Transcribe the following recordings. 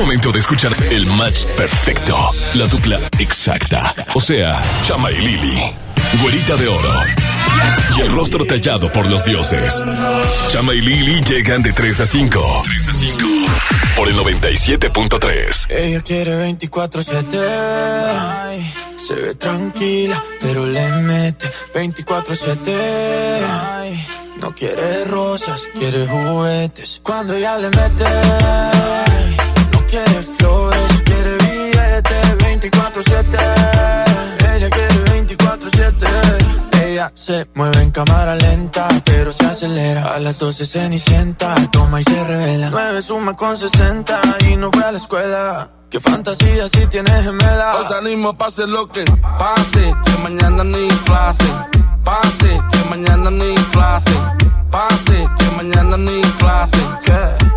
momento de escuchar el match perfecto. La dupla exacta. O sea, Chama y Lili. Güerita de oro. Y el rostro tallado por los dioses. Chama y Lili llegan de 3 a 5. 3 a 5. Por el 97.3. Ella quiere 24-7. Se ve tranquila, pero le mete 24-7. No quiere rosas, quiere juguetes. Cuando ella le mete, quiere flores, quiere billetes 24-7. Ella quiere 24-7. Ella se mueve en cámara lenta, pero se acelera. A las 12 cenicienta, toma y se revela. 9 suma con 60 y no fue a la escuela. Qué fantasía si tienes gemela. Os animo, pase lo que pase, que mañana ni clase. Pase, que mañana ni clase. Pase, que mañana ni clase.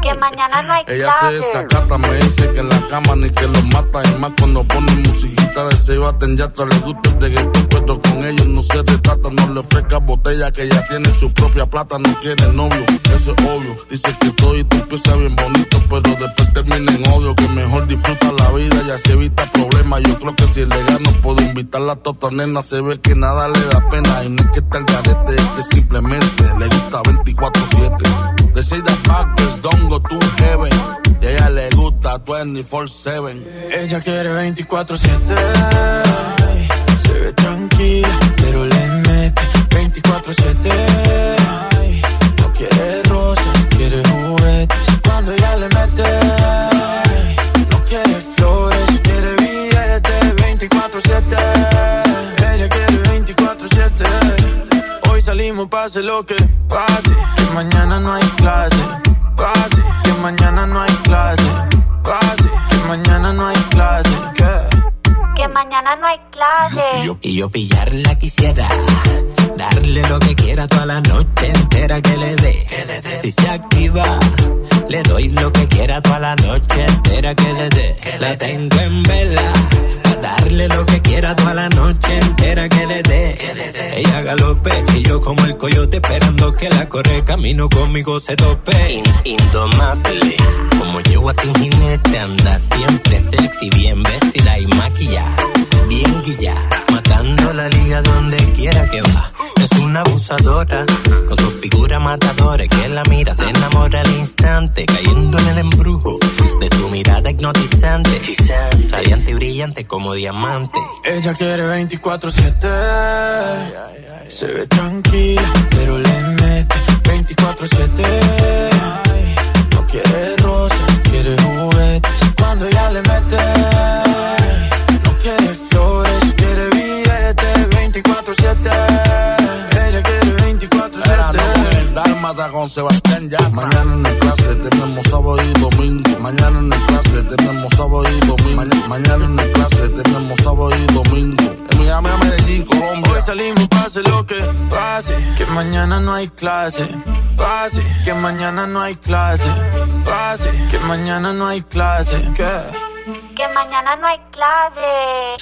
Que mañana no hay Ella se clase. desacata, me dice que en la cama ni que lo mata. Y más cuando pone musiquita de se baten ya le gusta el reggaetón, pero con ellos no se retrata. No le ofrezca botella que ya tiene su propia plata. No quiere novio, eso es obvio. Dice que todo y tú empieza bien bonito, pero después termina en odio. Que mejor disfruta la vida y así evita problemas. Yo creo que si le gano puedo invitarla a tota nena. Se ve que nada le da pena. Y no es que está el garete, es que simplemente le gusta 24-7. De say that backwards don't go to heaven. Y a ella le gusta 24-7. Ella quiere 24-7. Se ve tranquila, pero le mete 24-7. No quiere rosas, quiere juguetes. Cuando ella le mete, 24-7. Hoy salimos, pase lo que pase. Que mañana no hay clase. Pase, que mañana no hay clase. Pase, que mañana no hay clase. ¿Qué? Que mañana no hay clase. Y yo pillarla quisiera. Darle lo que quiera toda la noche entera que le dé. Si se activa, le doy lo que quiera toda la noche entera que le dé. La tengo en vela. Darle lo que quiera toda la noche entera que le dé. Ella galope y yo como el coyote esperando que la corre camino conmigo se tope. indomable. Como yegua sin jinete anda siempre sexy, bien vestida y maquillada. Bien guilla, matando la liga donde quiera que va. Es una abusadora, con su figura matadora que la mira, se enamora al instante, cayendo en el embrujo de su mirada hipnotizante. Radiante y brillante como Ella quiere 24-7. Se ve tranquila, pero le mete 24-7. No quiere rosas, quiere juguetes. Cuando ella le mete, no quiere flores, quiere billetes 24-7. 24-7. Dálmata con Sebastián ya. Mañana en el clase tenemos sábado y domingo. Mañana en el clase tenemos sábado y domingo. Mañana, mañana en el clase tenemos sábado y domingo. En Miami, a Medellín, Colombia. Hoy salimos, pase lo que pase. Que mañana no hay clase. Pase, que mañana no hay clase. Pase, que mañana no hay clase. ¿Qué? Que mañana no hay clase.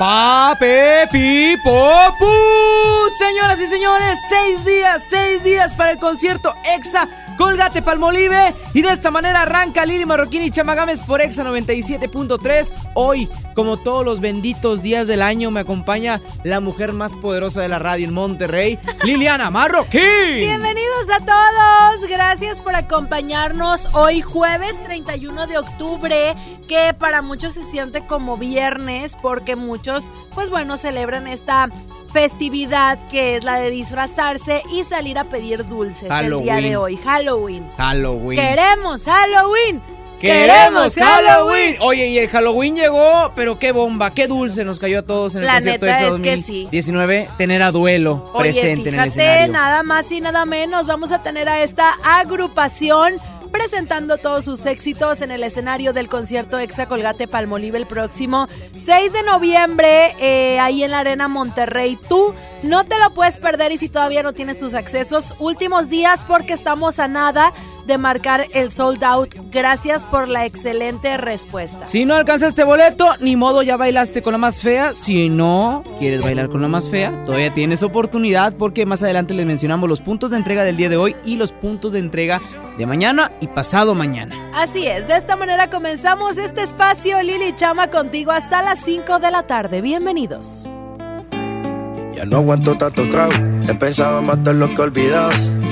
Pape Pipo Pu. Señoras y señores, seis días, seis días para el concierto EXA Colgate Palmolive. Y de esta manera arranca Lili Marroquín y Chamagames por EXA 97.3. Hoy, como todos los benditos días del año, me acompaña la mujer más poderosa de la radio en Monterrey, Liliana Marroquín. Bienvenidos a todos, gracias por acompañarnos hoy jueves 31 de octubre, que para muchos se siente como viernes porque muchos, pues bueno, celebran esta festividad que es la de disfrazarse y salir a pedir dulces el día de hoy, Halloween. Halloween. Queremos Halloween. Queremos Halloween. Oye, y el Halloween llegó, pero qué bomba, qué dulce nos cayó a todos en el La concierto neta de es que sí. 2019 tener a duelo Oye, presente en el escenario. nada más y nada menos, vamos a tener a esta agrupación presentando todos sus éxitos en el escenario del concierto Exa Colgate Palmolive el próximo 6 de noviembre, eh, ahí en la Arena Monterrey. Tú no te lo puedes perder y si todavía no tienes tus accesos, últimos días porque estamos a nada de marcar el sold out. Gracias por la excelente respuesta. Si no alcanzaste boleto, ni modo ya bailaste con la más fea. Si no quieres bailar con la más fea, todavía tienes oportunidad porque más adelante les mencionamos los puntos de entrega del día de hoy y los puntos de entrega de mañana y pasado mañana. Así es, de esta manera comenzamos este espacio Lili Chama contigo hasta las 5 de la tarde. Bienvenidos. Ya no aguanto tanto trago, he pensado matar lo que he olvidado.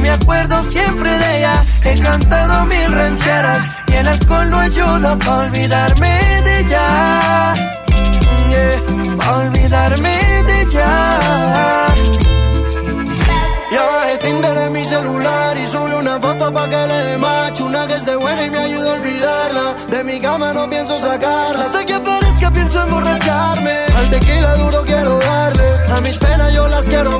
me acuerdo siempre de ella. He cantado mil rancheras y el alcohol no ayuda para olvidarme de ella. Yeah, para olvidarme de ella. Ya bajé Tinder en mi celular y subí una foto pa' que le dé macho Una que esté buena y me ayuda a olvidarla De mi cama no pienso sacarla Hasta que aparezca pienso emborracharme Al tequila duro quiero darle A mis penas yo las quiero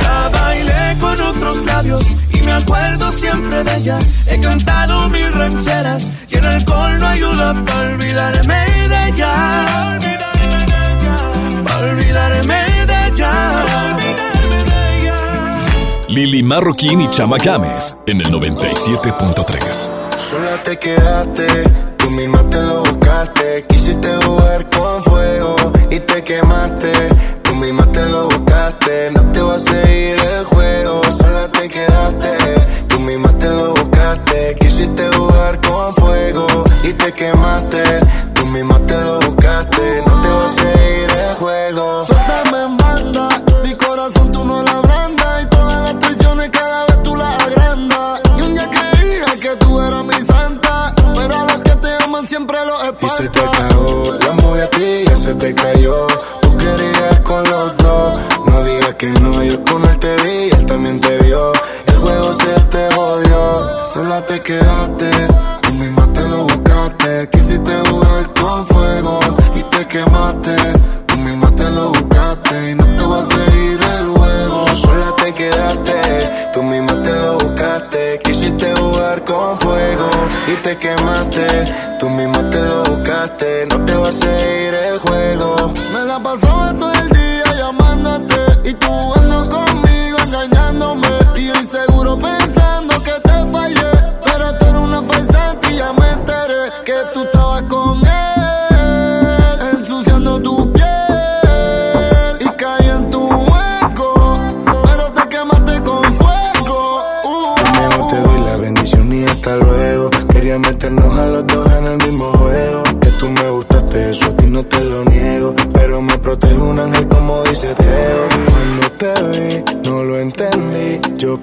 Ya bailé con otros labios y me acuerdo siempre de ella. He cantado mil rancheras y el alcohol no ayuda para olvidarme de ella. Para olvidarme de ella. Lili Marroquín y Chama Games en el 97.3. Sola te quedaste, tú misma te lo buscaste. Quisiste jugar con y te quemaste. Tú misma te lo buscaste, no te va a seguir el juego. Sola te quedaste, tú misma te lo buscaste. Quisiste jugar con fuego y te quemaste. Lo buscaste. No te va a seguir el juego. Me la pasaba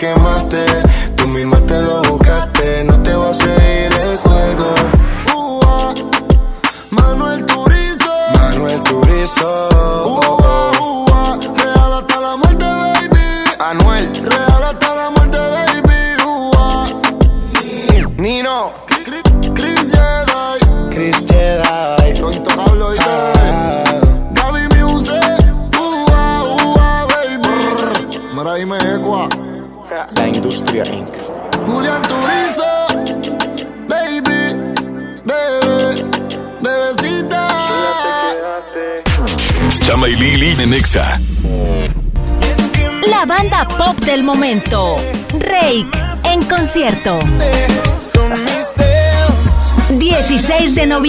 y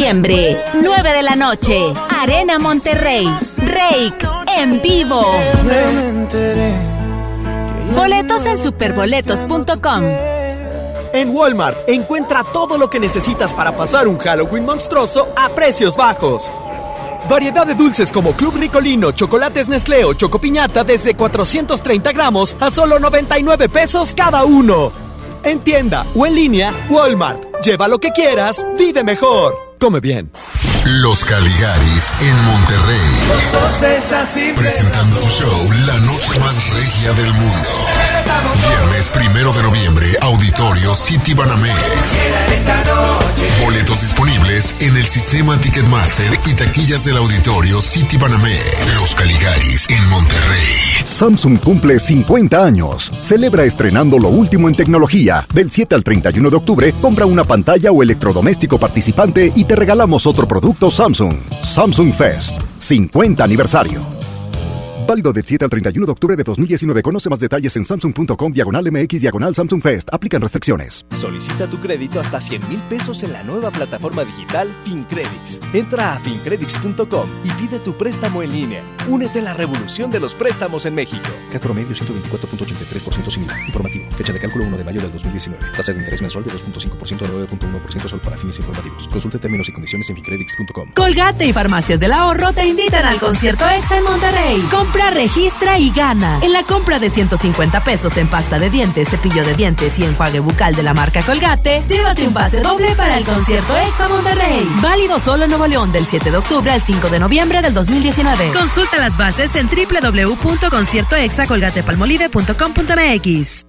16 de noviembre, 9 de la noche, Arena Monterrey. Rake en vivo. Boletos en superboletos.com. En Walmart encuentra todo lo que necesitas para pasar un Halloween monstruoso a precios bajos. Variedad de dulces como Club Ricolino, chocolates Nestlé o Chocopiñata desde 430 gramos a solo 99 pesos cada uno. En tienda o en línea, Walmart. Lleva lo que quieras, vive mejor. Come bien. Los Caligaris en Monterrey. Presentando su show La Noche Más Regia del Mundo. Viernes primero de noviembre, Auditorio City Banamex. Boletos disponibles en el sistema Ticketmaster y taquillas del Auditorio City Banamex. Los Caligaris en Monterrey. Samsung cumple 50 años. Celebra estrenando lo último en tecnología. Del 7 al 31 de octubre, compra una pantalla o electrodoméstico participante y te regalamos otro producto Samsung. Samsung Fest. 50 aniversario. Válido del 7 al 31 de octubre de 2019. Conoce más detalles en samsung.com diagonal MX diagonal Samsung Fest. Aplican restricciones. Solicita tu crédito hasta 100 mil pesos en la nueva plataforma digital FinCredits. Entra a fincredits.com y pide tu préstamo en línea. Únete a la revolución de los préstamos en México. Cat promedio 124.83% sin IVA. Informativo. Fecha de cálculo 1 de mayo del 2019. Tasa de interés mensual de 2.5% a 9.1% solo para fines informativos. Consulte términos y condiciones en fincredits.com. Colgate y Farmacias del Ahorro te invitan al concierto EXA en Monterrey. Registra y gana. En la compra de 150 pesos en pasta de dientes, cepillo de dientes y enjuague bucal de la marca Colgate, llévate un pase doble para el concierto EXA Monterrey. Válido solo en Nuevo León del 7 de octubre al 5 de noviembre del 2019. Consulta las bases en www.conciertoexacolgatepalmolive.com.mx.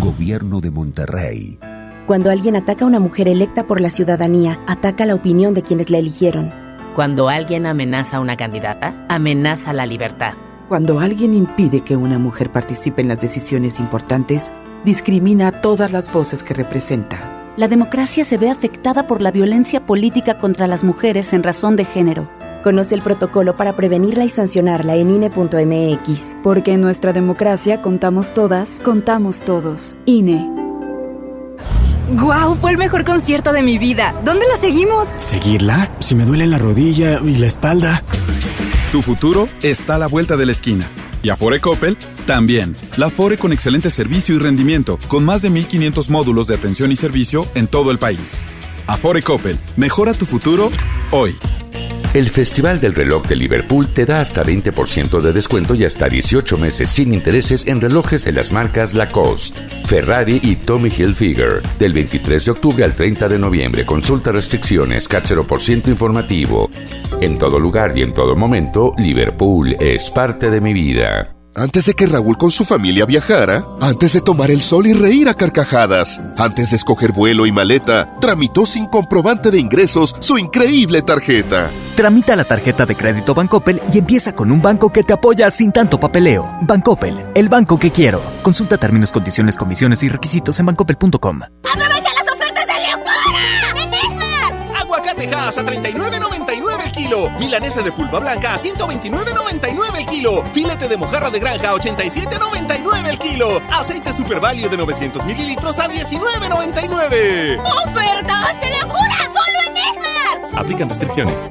Gobierno de Monterrey. Cuando alguien ataca a una mujer electa por la ciudadanía, ataca la opinión de quienes la eligieron. Cuando alguien amenaza a una candidata, amenaza la libertad. Cuando alguien impide que una mujer participe en las decisiones importantes, discrimina a todas las voces que representa. La democracia se ve afectada por la violencia política contra las mujeres en razón de género. Conoce el protocolo para prevenirla y sancionarla en INE.mx. Porque en nuestra democracia contamos todas, contamos todos. INE. ¡Guau! Fue el mejor concierto de mi vida. ¿Dónde la seguimos? ¿Seguirla? Si me duele la rodilla y la espalda. Tu futuro está a la vuelta de la esquina. Y Afore Coppel también. La Afore con excelente servicio y rendimiento, con más de 1500 módulos de atención y servicio en todo el país. Afore Coppel, mejora tu futuro hoy. El Festival del Reloj de Liverpool te da hasta 20% de descuento y hasta 18 meses sin intereses en relojes de las marcas Lacoste, Ferrari y Tommy Hilfiger. Del 23 de octubre al 30 de noviembre. Consulta restricciones, CAT 0% informativo. En todo lugar y en todo momento, Liverpool es parte de mi vida. Antes de que Raúl con su familia viajara, antes de tomar el sol y reír a carcajadas, antes de escoger vuelo y maleta, tramitó sin comprobante de ingresos su increíble tarjeta. Tramita la tarjeta de crédito Bancoppel y empieza con un banco que te apoya sin tanto papeleo. Bancoppel, el banco que quiero. Consulta términos, condiciones, comisiones y requisitos en bancoppel.com. ¡Aprovecha las ofertas de locura! ¡En Esmar! Aguacatejas a 39.99 el kilo. Milanesa de pulpa blanca a 129.99 el kilo. Filete de mojarra de granja a 87.99 el kilo. Aceite Super Value de 900 mililitros a 19.99. ¡Ofertas de locura! ¡Solo en Esmar! Aplican restricciones.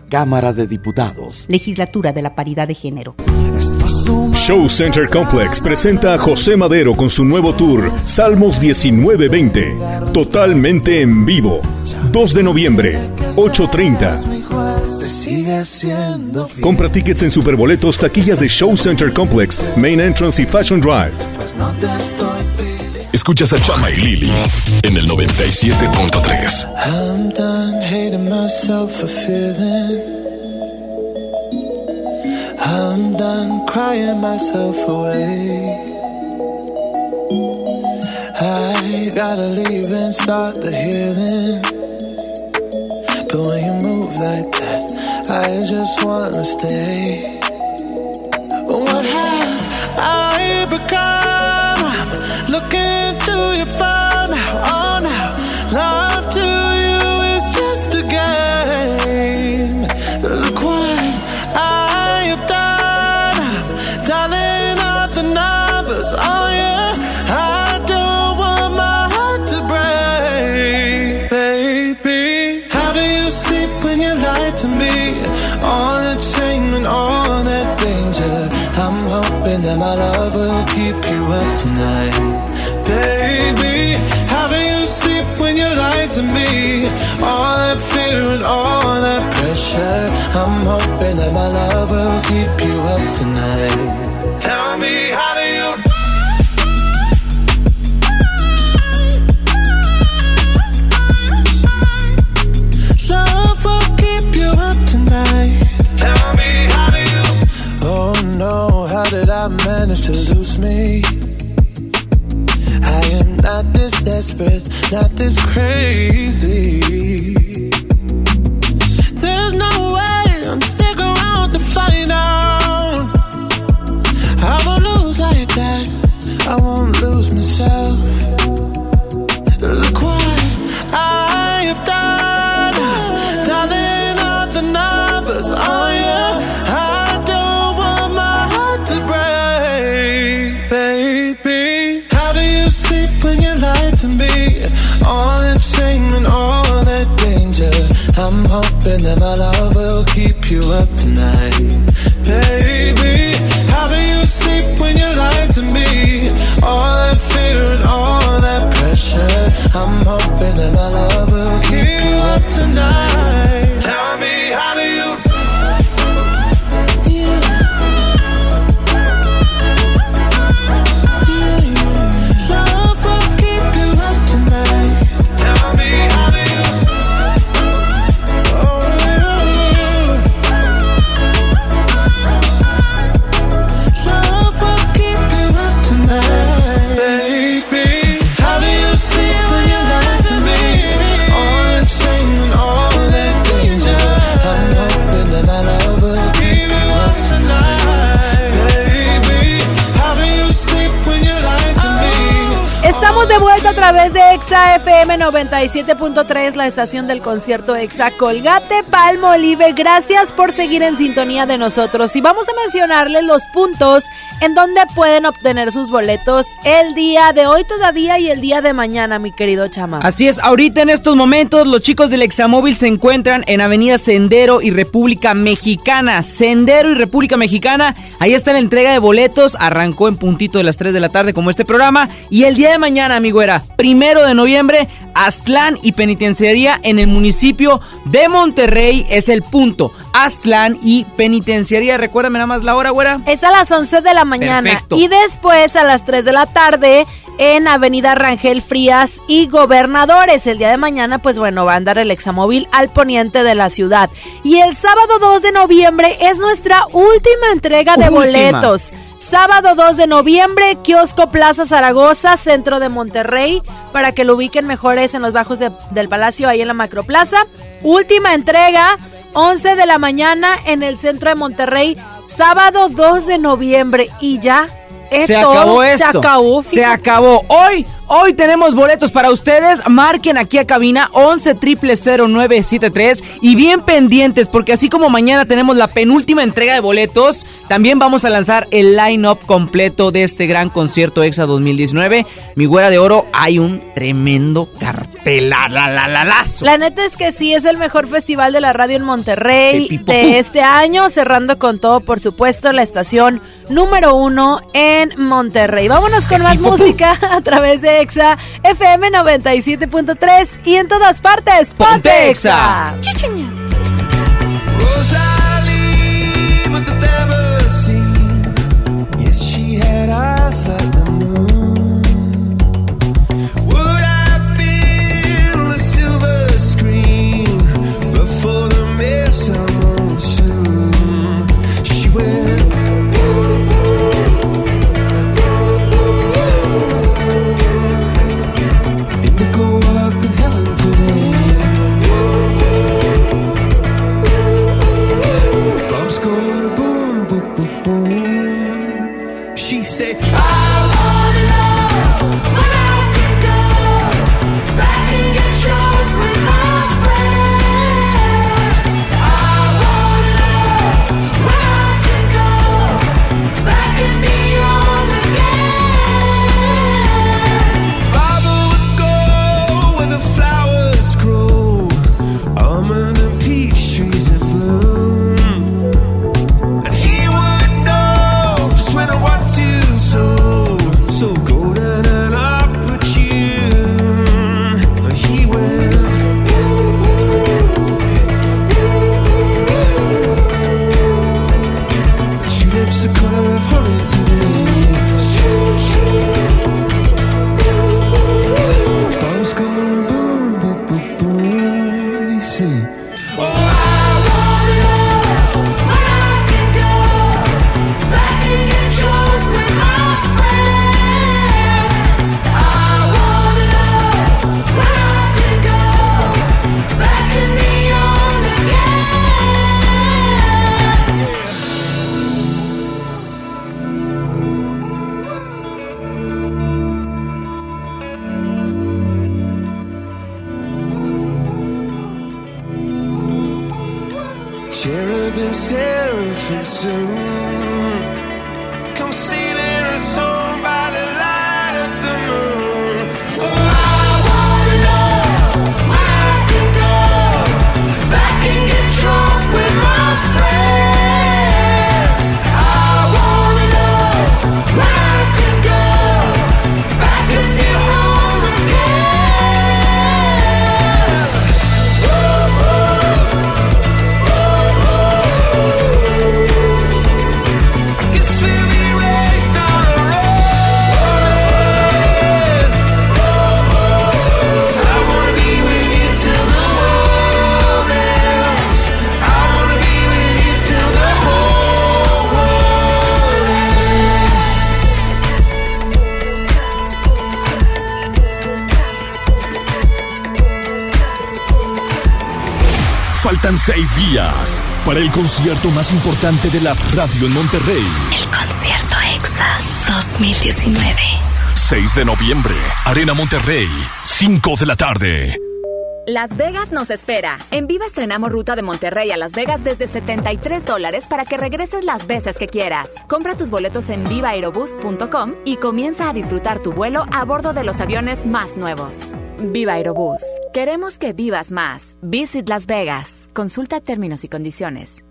Cámara de Diputados. Legislatura de la Paridad de Género. Show Center Complex presenta a José Madero con su nuevo tour Salmos 1920, totalmente en vivo. 2 de noviembre, 8.30. Compra tickets en Superboletos, taquillas de Show Center Complex, Main Entrance y Fashion Drive. Escuchas a Chama y Lili en el 97.3. I'm done hating myself for feeling. I'm done crying myself away. I gotta leave and start the healing. But when you move like that, I just wanna stay. What have I become? I'm looking All that fear and all that pressure. I'm hoping that my love 97.3, la estación del concierto Exa Colgate Palmo Olive. Gracias por seguir en sintonía de nosotros. Y vamos a mencionarles los puntos en donde pueden obtener sus boletos el día de hoy todavía y el día de mañana, mi querido Chama. Así es, ahorita en estos momentos los chicos del Examóvil se encuentran en Avenida Sendero y República Mexicana. Sendero y República Mexicana, ahí está la entrega de boletos, arrancó en puntito de las 3 de la tarde como este programa y el día de mañana, amigo, era primero de noviembre, Aztlán y Penitenciaría en el municipio de Monterrey es el punto. Aztlán y Penitenciaría, recuérdame nada más la hora, güera. Es a las 11 de la mañana. Y después a las 3 de la tarde en Avenida Rangel Frías y Gobernadores. El día de mañana, pues bueno, va a andar el examóvil al poniente de la ciudad. Y el sábado 2 de noviembre es nuestra última entrega de boletos. Sábado 2 de noviembre, Kiosco Plaza Zaragoza, centro de Monterrey, para que lo ubiquen mejores en los bajos del Palacio, ahí en la Macroplaza. Última entrega, 11 de la mañana en el centro de Monterrey, sábado 2 de noviembre. Y ya, se acabó esto. Se acabó. Se acabó. Hoy Hoy tenemos boletos para ustedes. Marquen aquí a cabina 11 0973 y bien pendientes porque así como mañana tenemos la penúltima entrega de boletos, también vamos a lanzar el line-up completo de este gran concierto EXA 2019. Mi güera de oro, hay un tremendo cartel. La, la, la, la neta es que sí, es el mejor festival de la radio en Monterrey de este año, cerrando con todo, por supuesto, la estación número uno en Monterrey. Vámonos con más música a través de Exa FM 97.3 y en todas partes Ponte Exa. Para el concierto más importante de la radio en Monterrey. El concierto EXA 2019. 6 de noviembre, Arena Monterrey, 5 de la tarde. Las Vegas nos espera. En Viva estrenamos ruta de Monterrey a Las Vegas desde 73 dólares para que regreses las veces que quieras. Compra tus boletos en vivaerobus.com y comienza a disfrutar tu vuelo a bordo de los aviones más nuevos. Viva Aerobús. Queremos que vivas más. Visit Las Vegas. Consulta términos y condiciones.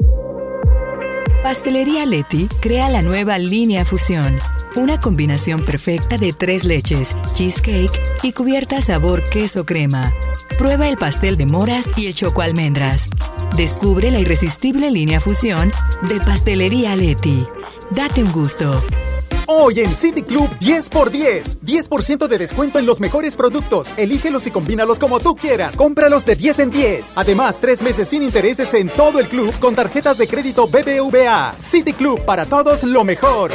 Pastelería Leti crea la nueva línea Fusión, una combinación perfecta de tres leches, cheesecake y cubierta sabor queso crema. Prueba el pastel de moras y el choco almendras. Descubre la irresistible línea Fusión de Pastelería Leti. Date un gusto. Hoy en City Club 10x10. 10% de descuento en los mejores productos. Elígelos y combínalos como tú quieras. Cómpralos de 10 en 10. Además, tres meses sin intereses en todo el club con tarjetas de crédito BBVA. City Club, para todos lo mejor.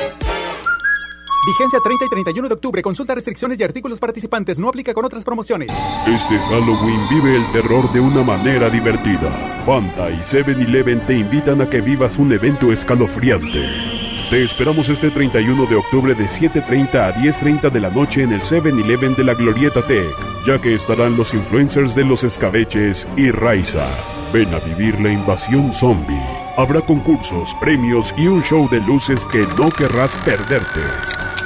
Vigencia 30 y 31 de octubre. Consulta restricciones y artículos participantes. No aplica con otras promociones. Este Halloween vive el terror de una manera divertida. Fanta y 7-Eleven te invitan a que vivas un evento escalofriante. Te esperamos este 31 de octubre de 7.30 a 10.30 de la noche en el 7-Eleven de la Glorieta Tech, ya que estarán los influencers de los escabeches y Raiza. Ven a vivir la invasión zombie. Habrá concursos, premios y un show de luces que no querrás perderte.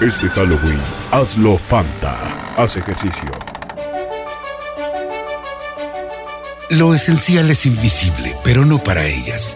Este Halloween, hazlo Fanta. Haz ejercicio. Lo esencial es invisible, pero no para ellas.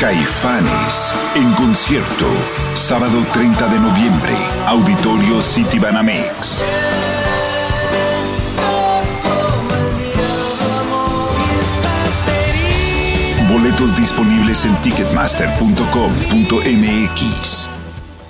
Caifanes en concierto, sábado 30 de noviembre, Auditorio City Banamex. Boletos disponibles en ticketmaster.com.mx.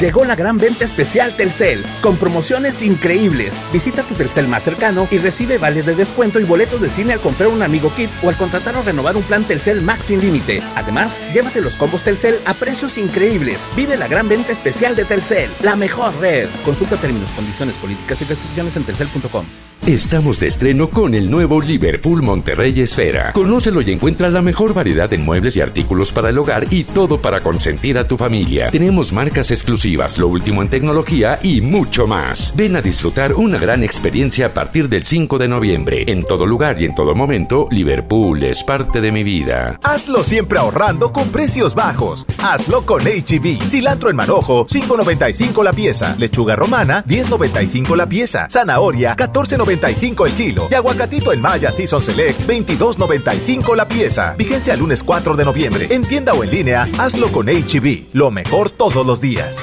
Llegó la gran venta especial Telcel, con promociones increíbles. Visita tu Telcel más cercano y recibe vales de descuento y boletos de cine al comprar un amigo kit o al contratar o renovar un plan Telcel Max sin límite. Además, llévate los combos Telcel a precios increíbles. Vive la gran venta especial de Telcel, la mejor red. Consulta términos, condiciones, políticas y restricciones en telcel.com. Estamos de estreno con el nuevo Liverpool Monterrey Esfera. Conócelo y encuentra la mejor variedad de muebles y artículos para el hogar y todo para consentir a tu familia. Tenemos marcas exclusivas, lo último en tecnología y mucho más. Ven a disfrutar una gran experiencia a partir del 5 de noviembre. En todo lugar y en todo momento, Liverpool es parte de mi vida. Hazlo siempre ahorrando con precios bajos. Hazlo con HB. E Cilantro en manojo, 5.95 la pieza. Lechuga romana, 10.95 la pieza. Zanahoria, 14.95 95 el kilo. Y aguacatito en Maya Season Select, 22.95 la pieza. Vigencia el lunes 4 de noviembre. En tienda o en línea, hazlo con HB. E Lo mejor todos los días.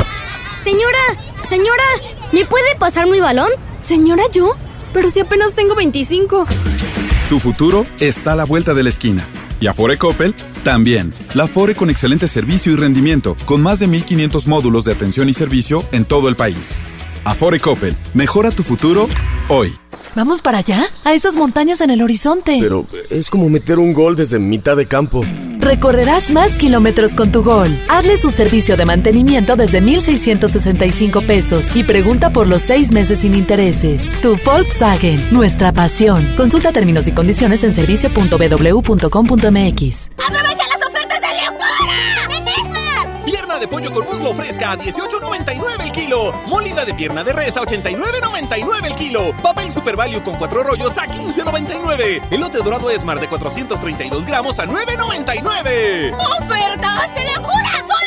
Señora, señora, ¿me puede pasar mi balón? Señora, ¿yo? Pero si apenas tengo 25. Tu futuro está a la vuelta de la esquina. Y Afore Coppel también. La Afore con excelente servicio y rendimiento, con más de 1500 módulos de atención y servicio en todo el país. Afore Coppel, mejora tu futuro hoy. ¿Vamos para allá? A esas montañas en el horizonte. Pero es como meter un gol desde mitad de campo. Recorrerás más kilómetros con tu gol. Hazle su servicio de mantenimiento desde 1,665 pesos y pregunta por los seis meses sin intereses. Tu Volkswagen, nuestra pasión. Consulta términos y condiciones en servicio.bw.com.mx. ¡Aprovecha las ofertas de Leocora! De pollo con muslo fresca a 18.99 el kilo. Molida de pierna de res a 89.99 el kilo. Papel Super Value con cuatro rollos a 15.99. Elote dorado Esmar de 432 gramos a 9.99. ¡Ofertas de locura! ¡Solo en Esmar!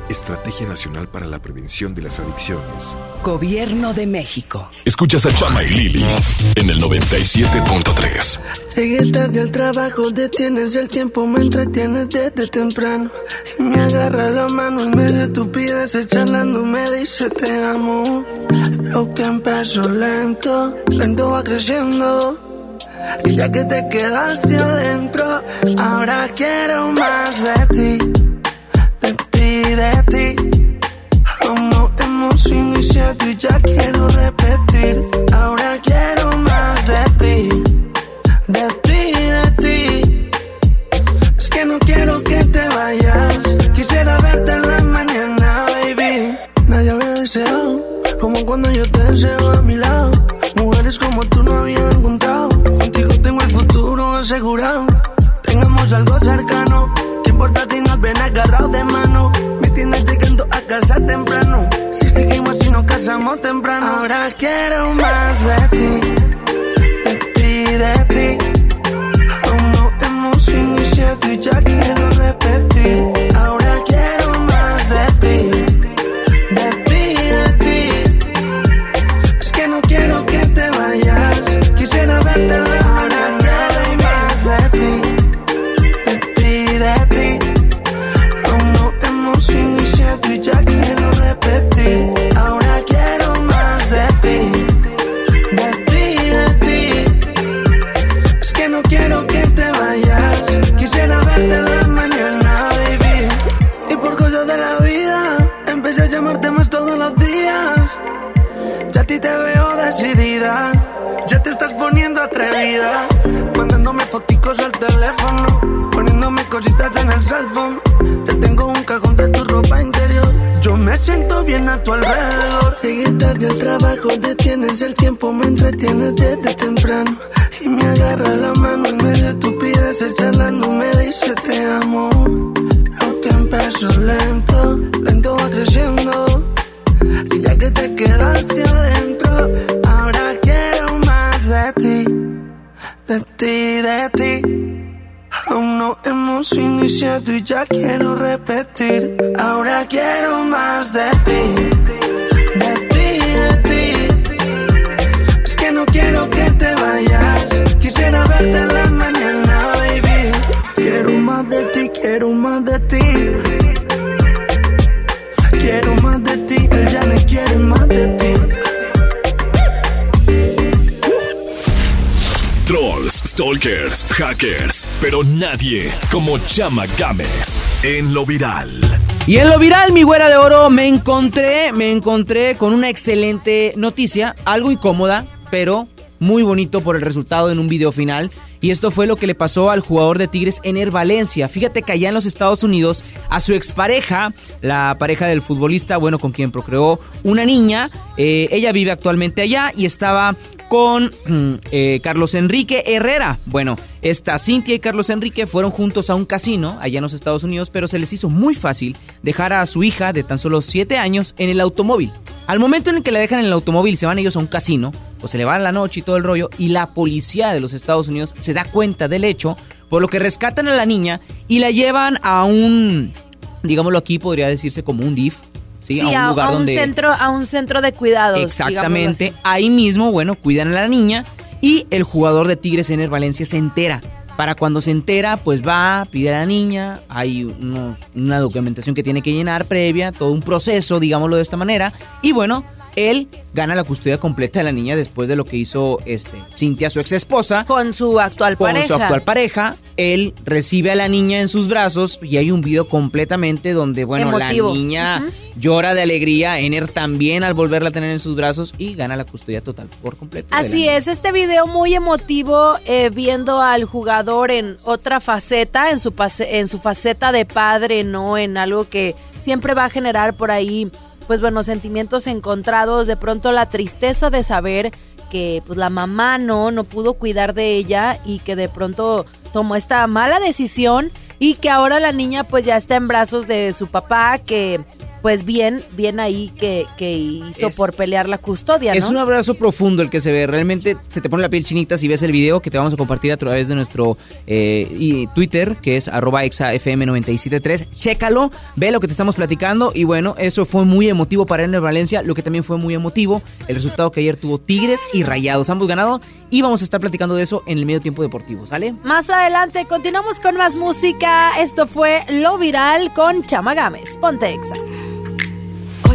Estrategia Nacional para la Prevención de las Adicciones. Gobierno de México. Escuchas a Chama y Lili en el 97.3. Llegué tarde al trabajo, detienes el tiempo, me entretienes desde temprano. Y me agarra la mano en medio de estupidez, charlando, me dice te amo. Lo que empezó lento, lento va creciendo. Y ya que te quedaste adentro, ahora quiero más de ti de ti, de ti. No hemos iniciado y ya quiero repetir. Ahora quiero más de ti, de ti, de ti. Es que no quiero que te vayas. Quisiera verte en la mañana, baby. Nadie había deseado como cuando yo te deseo a mi lado. Mujeres como tú no había encontrado. Contigo tengo el futuro asegurado. Tengamos algo cercano importa si nos ven agarrados de mano? Tienes llegando a casa temprano. Si seguimos y nos casamos temprano. Ahora quiero más de ti. De ti, de ti. Aún no hemos iniciado y ya quiero repetir. Ya te estás poniendo atrevida. Mandándome foticos al teléfono. Poniéndome cositas en el cell phone. Ya tengo un cajón de tu ropa interior yo me siento bien a tu alrededor. Llegué tarde al trabajo, detienes el tiempo, me entretienes desde temprano. Y me agarra la mano en medio de estupideces, charlando, me dice te amo. Lo que empezó lento, lento va creciendo. Y ya que te quedaste adentro, de ti, de ti. Aún no hemos iniciado y ya quiero repetir. Ahora quiero más de ti, de ti, de ti. Es que no quiero que te vayas. Quisiera verte en la mañana, baby. Quiero más de ti, quiero más de ti. Stalkers, hackers, pero nadie como Chama Games en lo viral. Y en lo viral, mi güera de oro, me encontré, me encontré con una excelente noticia, algo incómoda, pero muy bonito por el resultado en un video final. Y esto fue lo que le pasó al jugador de Tigres, Ener Valencia. Fíjate que allá en los Estados Unidos, a su expareja, la pareja del futbolista, bueno, con quien procreó una niña, eh, ella vive actualmente allá y estaba con mm, eh, Carlos Enrique Herrera. Bueno, esta Cintia y Carlos Enrique fueron juntos a un casino allá en los Estados Unidos, pero se les hizo muy fácil dejar a su hija de tan solo 7 años en el automóvil. Al momento en el que la dejan en el automóvil, se van ellos a un casino, o se le van la noche y todo el rollo, y la policía de los Estados Unidos se da cuenta del hecho, por lo que rescatan a la niña y la llevan a un, digámoslo aquí, podría decirse como un DIF, ¿sí? a un lugar donde... Centro, a un centro de cuidados. Exactamente, ahí mismo, bueno, cuidan a la niña y el jugador de Tigres, Ener Valencia, se entera. Para cuando se entera, pues va, pide a la niña, hay una documentación que tiene que llenar previa, todo un proceso, digámoslo de esta manera, y bueno, él gana la custodia completa de la niña después de lo que hizo este Cintia, su ex esposa. Con su actual pareja. Con su actual pareja. Él recibe a la niña en sus brazos y hay un video completamente donde, bueno, la niña llora de alegría. Ener también al volverla a tener en sus brazos y gana la custodia total por completo. Así es, este video muy emotivo eh, viendo al jugador en otra faceta, en su, en su faceta de padre, ¿no? En algo que siempre va a generar por ahí pues bueno, sentimientos encontrados, de pronto la tristeza de saber que pues la mamá no, no pudo cuidar de ella y que de pronto tomó esta mala decisión y que ahora la niña pues ya está en brazos de su papá que pues bien, bien ahí que, que hizo por pelear la custodia, ¿no? Es un abrazo profundo el que se ve, realmente se te pone la piel chinita si ves el video que te vamos a compartir a través de nuestro eh, Twitter, que es arroba exafm973, chécalo, ve lo que te estamos platicando y bueno, eso fue muy emotivo para Ener Valencia, lo que también fue muy emotivo, el resultado que ayer tuvo Tigres y Rayados, ambos ganado y vamos a estar platicando de eso en el medio tiempo deportivo, ¿sale? Más adelante continuamos con más música, esto fue Lo Viral con Chama Gámez, ponte exa.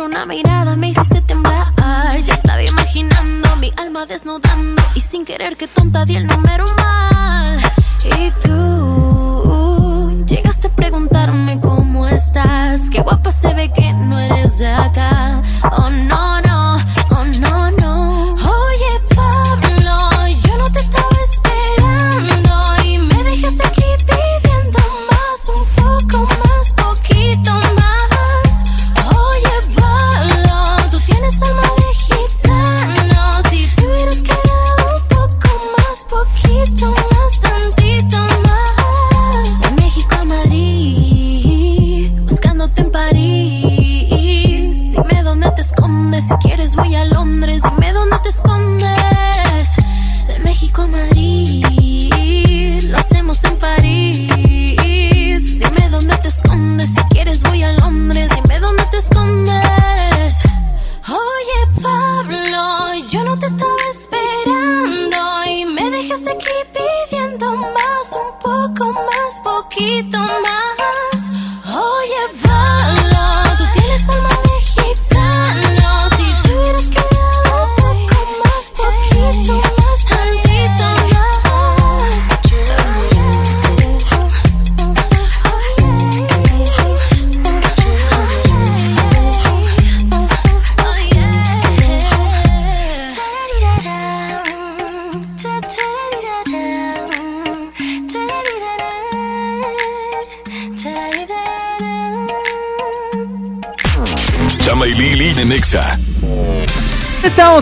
Con solo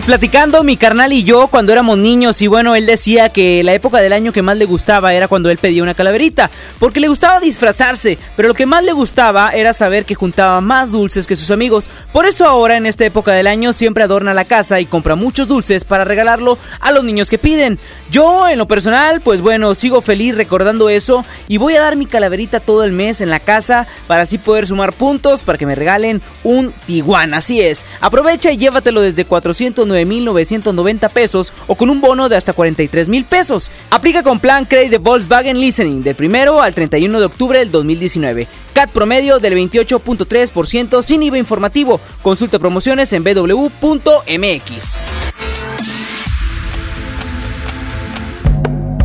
Platicando mi carnal y yo cuando éramos niños y bueno, él decía que la época del año que más le gustaba era cuando él pedía una calaverita, porque le gustaba disfrazarse, pero lo que más le gustaba era saber que juntaba más dulces que sus amigos. Por eso ahora en esta época del año siempre adorna la casa y compra muchos dulces para regalarlo a los niños que piden. Yo en lo personal, pues bueno, sigo feliz recordando eso y voy a dar mi calaverita todo el mes en la casa para así poder sumar puntos para que me regalen un Tiguan. Así es, aprovecha y llévatelo desde 409.990 pesos o con un bono de hasta 43 mil pesos. Aplica con plan Credit de Volkswagen Listening del primero al 31 de octubre del 2019. CAT promedio del 28.3% sin IVA informativo. Consulta promociones en www.mx.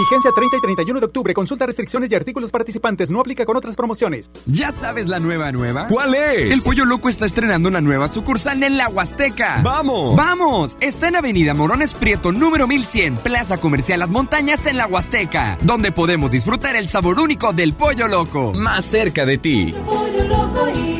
Vigencia 30 y 31 de octubre. Consulta restricciones y artículos participantes. No aplica con otras promociones. ¿Ya sabes la nueva nueva? ¿Cuál es? El Pollo Loco está estrenando una nueva sucursal en la Huasteca. ¡Vamos! ¡Vamos! Está en Avenida Morones Prieto, número 1100, Plaza Comercial Las Montañas en la Huasteca, donde podemos disfrutar el sabor único del Pollo Loco. Más cerca de ti. Pollo Loco y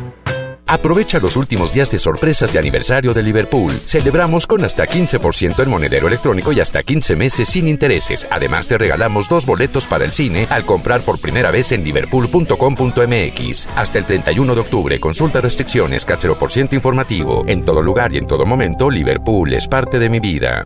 Aprovecha los últimos días de sorpresas de aniversario de Liverpool. Celebramos con hasta 15% en monedero electrónico y hasta 15 meses sin intereses. Además, te regalamos dos boletos para el cine al comprar por primera vez en liverpool.com.mx. Hasta el 31 de octubre, consulta restricciones, por ciento informativo. En todo lugar y en todo momento, Liverpool es parte de mi vida.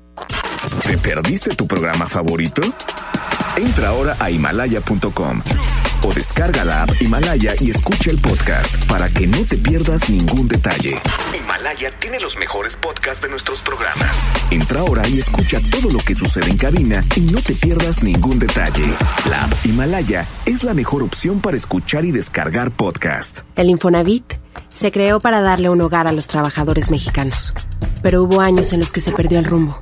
¿Te perdiste tu programa favorito? Entra ahora a himalaya.com o descarga la app Himalaya y escucha el podcast para que no te pierdas ningún detalle. Himalaya tiene los mejores podcasts de nuestros programas. Entra ahora y escucha todo lo que sucede en cabina y no te pierdas ningún detalle. La app Himalaya es la mejor opción para escuchar y descargar podcast. El Infonavit se creó para darle un hogar a los trabajadores mexicanos, pero hubo años en los que se perdió el rumbo.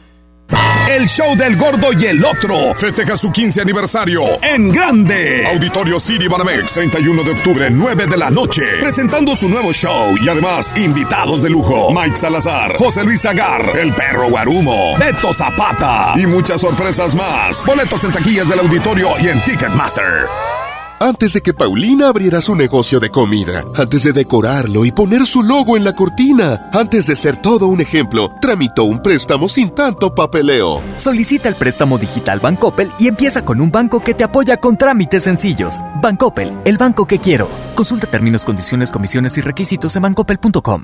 El show del gordo y el otro festeja su 15 aniversario en grande. Auditorio City Banamex, 31 de octubre, 9 de la noche. Presentando su nuevo show y además invitados de lujo. Mike Salazar, José Luis Agar, El Perro Guarumo, Beto Zapata y muchas sorpresas más. Boletos en taquillas del auditorio y en Ticketmaster. Antes de que Paulina abriera su negocio de comida, antes de decorarlo y poner su logo en la cortina, antes de ser todo un ejemplo, tramitó un préstamo sin tanto papeleo. Solicita el préstamo digital Bancoppel y empieza con un banco que te apoya con trámites sencillos. Bancoppel, el banco que quiero. Consulta términos, condiciones, comisiones y requisitos en bancoppel.com.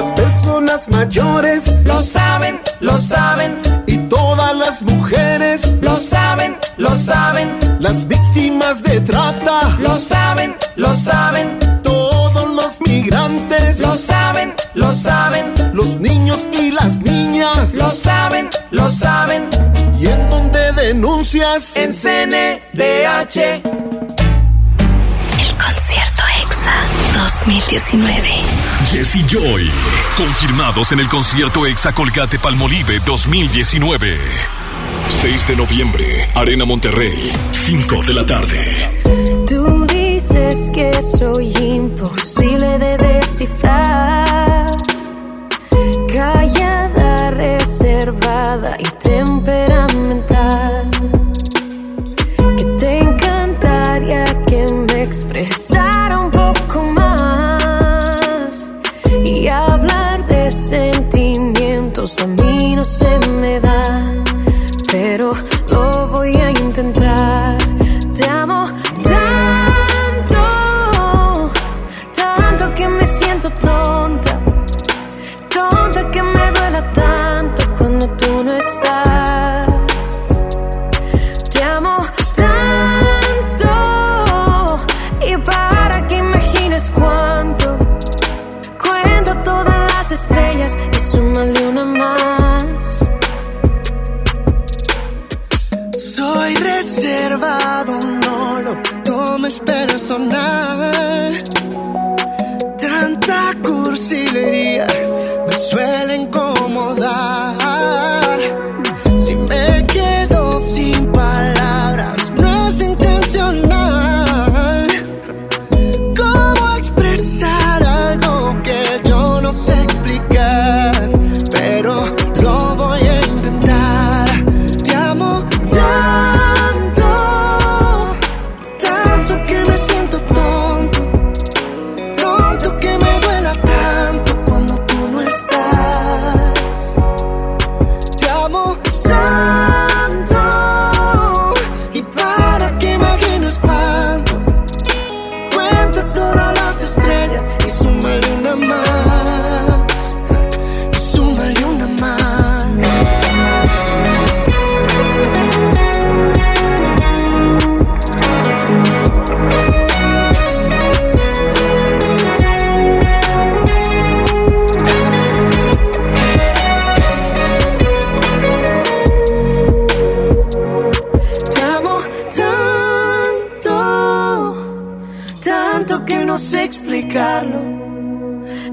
Las personas mayores lo saben, lo saben. Y todas las mujeres lo saben, lo saben. Las víctimas de trata lo saben, lo saben. Todos los migrantes lo saben, lo saben. Los niños y las niñas lo saben, lo saben. ¿Y en dónde denuncias? En CNDH 2019. Jesse Joy, confirmados en el concierto Exa Colgate Palmolive 2019. 6 de noviembre, Arena Monterrey, 5 de la tarde. Tú dices que soy imposible de descifrar. Callada, reservada y temperamental. Que te encantaría que me expresara un poco más. Y hablar de sentimientos a mí no se me da. Pero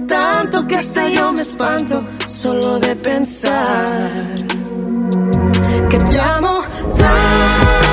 tanto que hasta yo me espanto solo de pensar que te amo tanto,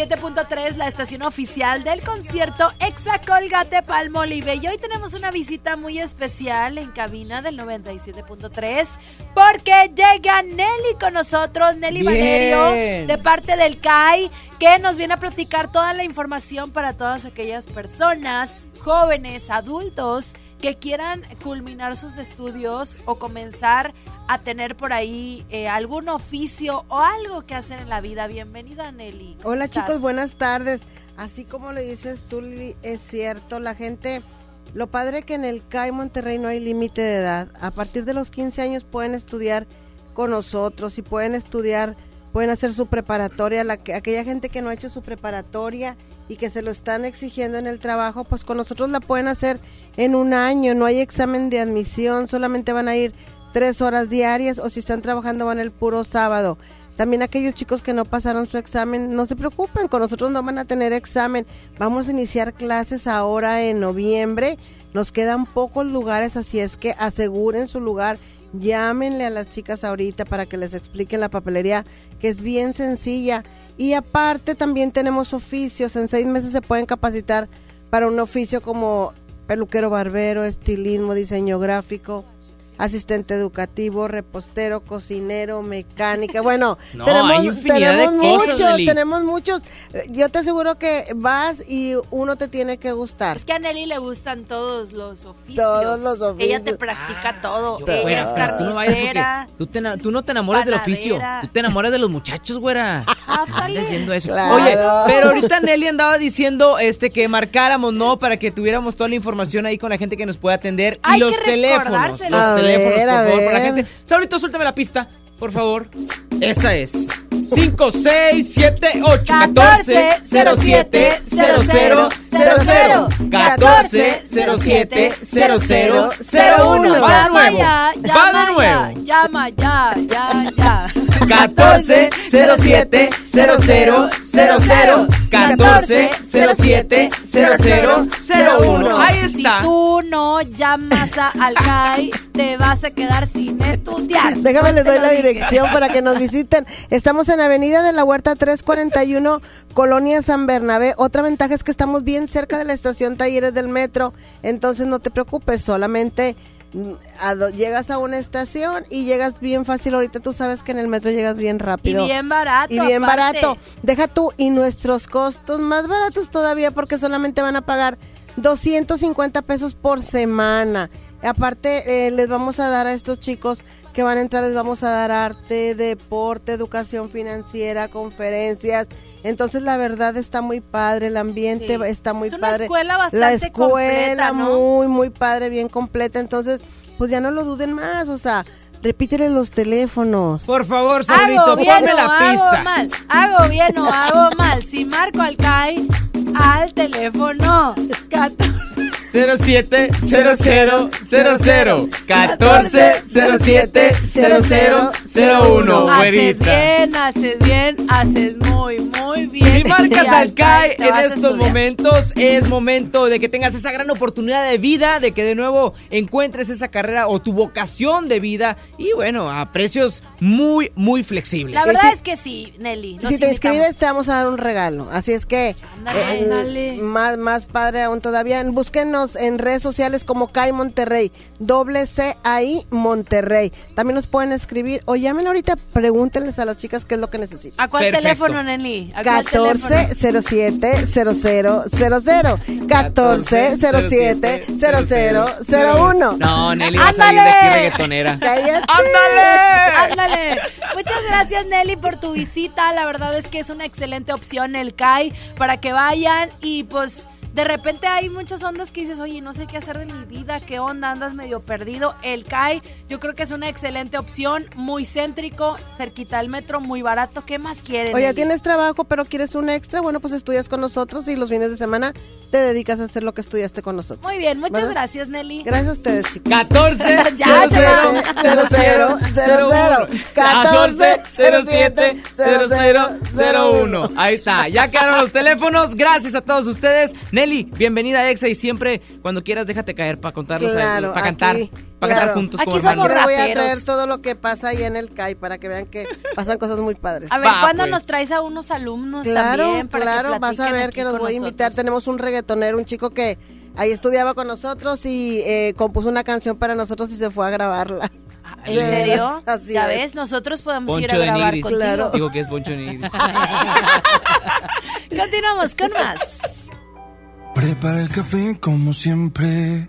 97.3, la estación oficial del concierto Exa Colgate Palmolive. Y hoy tenemos una visita muy especial en cabina del 97.3 porque llega Nelly con nosotros, Nelly Bien. Valerio, de parte del CAI, que nos viene a platicar toda la información para todas aquellas personas, jóvenes, adultos, que quieran culminar sus estudios o comenzar a tener por ahí eh, algún oficio o algo que hacer en la vida. Bienvenida, Nelly. ¿Cómo Hola estás? chicos, buenas tardes. Así como le dices tú, es cierto, la gente, lo padre que en el CAI Monterrey no hay límite de edad. A partir de los 15 años pueden estudiar con nosotros y pueden estudiar, pueden hacer su preparatoria. La que, aquella gente que no ha hecho su preparatoria y que se lo están exigiendo en el trabajo, pues con nosotros la pueden hacer en un año. No hay examen de admisión, solamente van a ir tres horas diarias o si están trabajando van el puro sábado. También aquellos chicos que no pasaron su examen, no se preocupen, con nosotros no van a tener examen. Vamos a iniciar clases ahora en noviembre. Nos quedan pocos lugares, así es que aseguren su lugar. Llámenle a las chicas ahorita para que les expliquen la papelería, que es bien sencilla. Y aparte también tenemos oficios. En seis meses se pueden capacitar para un oficio como peluquero barbero, estilismo, diseño gráfico. Asistente educativo, repostero, cocinero, mecánica. Bueno, No, tenemos, muchos, tenemos muchos. Yo te aseguro que vas y uno te tiene que gustar. Es que a Nelly le gustan todos los oficios. Todos los oficios. Ella te practica todo. Güera, Ella es pero tú no vayas porque carnicera. tú, te ena- tú no te enamoras del oficio, tú te enamoras de los muchachos, güera. Andas diciendo eso. Claro. Oye, pero ahorita Nelly andaba diciendo este que marcáramos, ¿no? Para que tuviéramos toda la información ahí con la gente que nos puede atender. Hay y los que teléfonos. recordárselo. Los A teléfonos, por favor, para la gente. Sabrito, suéltame la pista, por favor. Esa es. 5, 6, 7, 8, 14, 07, 00, 00. 14, 07, 00, 01. Va de nuevo. Va de nuevo. llama ya, ya, ya. 14 07 00 00 14 07 00 01 Ahí está. Si tú no llamas a Alcai, te vas a quedar sin estudiar. Déjame les doy la dirección para que nos visiten. Estamos en Avenida de la Huerta 341, Colonia San Bernabé. Otra ventaja es que estamos bien cerca de la estación Talleres del Metro, entonces no te preocupes, solamente mm, a do- llegas a una estación y llegas bien fácil. Ahorita tú sabes que en el metro llegas bien Y rápido. bien barato. Y bien aparte. barato. Deja tú, y nuestros costos más baratos todavía porque solamente van a pagar 250 pesos por semana. Aparte, eh, les vamos a dar a estos chicos que van a entrar, les vamos a dar arte, deporte, educación financiera, conferencias. Entonces, la verdad está muy padre, el ambiente Sí. está muy Es una padre. escuela la bastante escuela completa, ¿no? muy, muy padre, bien completa. Entonces, pues ya no lo duden más, o sea, repítele los teléfonos. Por favor, Sabrito, ponme la hago pista. mal, hago bien o hago mal. Si marco al CAI, al teléfono 14 07 00 00 14 07 00 01 Haces Güerita. bien, haces bien, haces muy, muy bien. Si marcas al CAI en estos momentos, es momento de que tengas esa gran oportunidad de vida, de que de nuevo encuentres esa carrera o tu vocación de vida y bueno, a precios muy, muy flexibles. La verdad es que sí, Nelly. si te invitamos. inscribes te vamos a dar un regalo. Así es que eh, ándale. más más padre aún todavía. Búsquenos en redes sociales como CAI Monterrey, doble C Monterrey. También nos pueden escribir o llamen ahorita, pregúntenles a las chicas qué es lo que necesitan. ¿A cuál Perfecto. teléfono, Nelly? ¿A cuál 14 07 00 00 14 07 00 01 No, Nelly va a salir de aquí reggaetonera. Cállate. ¡Ándale! ¡Ándale! Muchas gracias, Nelly, por tu visita. La verdad es que es una excelente opción el CAI para que y pues. De repente hay muchas ondas que dices, oye, no sé qué hacer de mi vida, qué onda, andas medio perdido. El CAI, yo creo que es una excelente opción, muy céntrico, cerquita del metro, muy barato. ¿Qué más quieren? Oye, tienes trabajo, pero quieres un extra, bueno, pues estudias con nosotros y los fines de semana te dedicas a hacer lo que estudiaste con nosotros. Muy bien, muchas ¿Verdad? gracias, Nelly. Gracias a ustedes, chicos. 14 Ya, 00 00 00 14 07 00 01 Ahí está, ya quedaron los teléfonos. Gracias a todos ustedes. Nelly, bienvenida a Exa y siempre cuando quieras déjate caer para contarlos, Claro, para cantar, aquí, para claro. juntos Aquí como somos hermanos. Voy a traer todo lo que pasa ahí en el CAI para que vean que pasan cosas muy padres. A ver, Va, ¿cuándo pues. nos traes a unos alumnos Claro, también? Para que claro, vas a ver que los voy a invitar. nosotros? Tenemos un reggaetonero, un chico que ahí estudiaba con nosotros y eh, compuso una canción para nosotros y se fue a grabarla. ¿En De serio? veras, así ya es. ves, nosotros podemos ir Poncho a de grabar Nigris. contigo. Claro. Digo que es Poncho de Nigris. Continuamos con más. Prepara el café como siempre,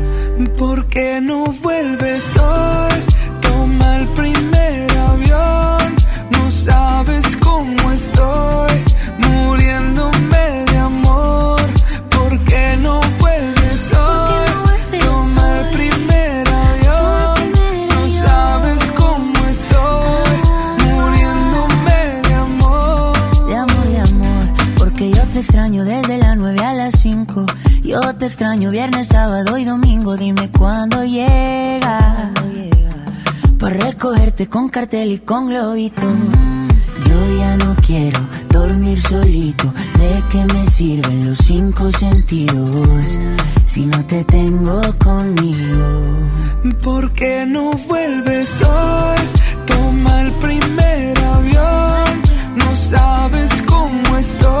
¿Por qué no vuelves hoy? Toma el primer extraño desde las 9 a las 5. Yo te extraño viernes, sábado y domingo. Dime cuándo llega. recogerte con cartel y con globito. Yo ya no quiero dormir solito. ¿De qué me sirven los cinco sentidos si no te tengo conmigo? ¿Por qué no vuelves hoy? Toma el primer avión. No sabes cómo estoy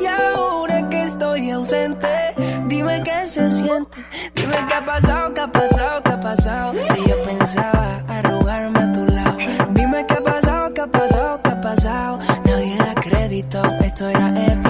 Y ahora que estoy ausente Dime qué se siente. Dime qué ha pasado, qué ha pasado, qué ha pasado. Si yo pensaba arrugarme a tu lado. Dime qué ha pasado, qué ha pasado, qué ha pasado. Nadie da crédito, esto era épico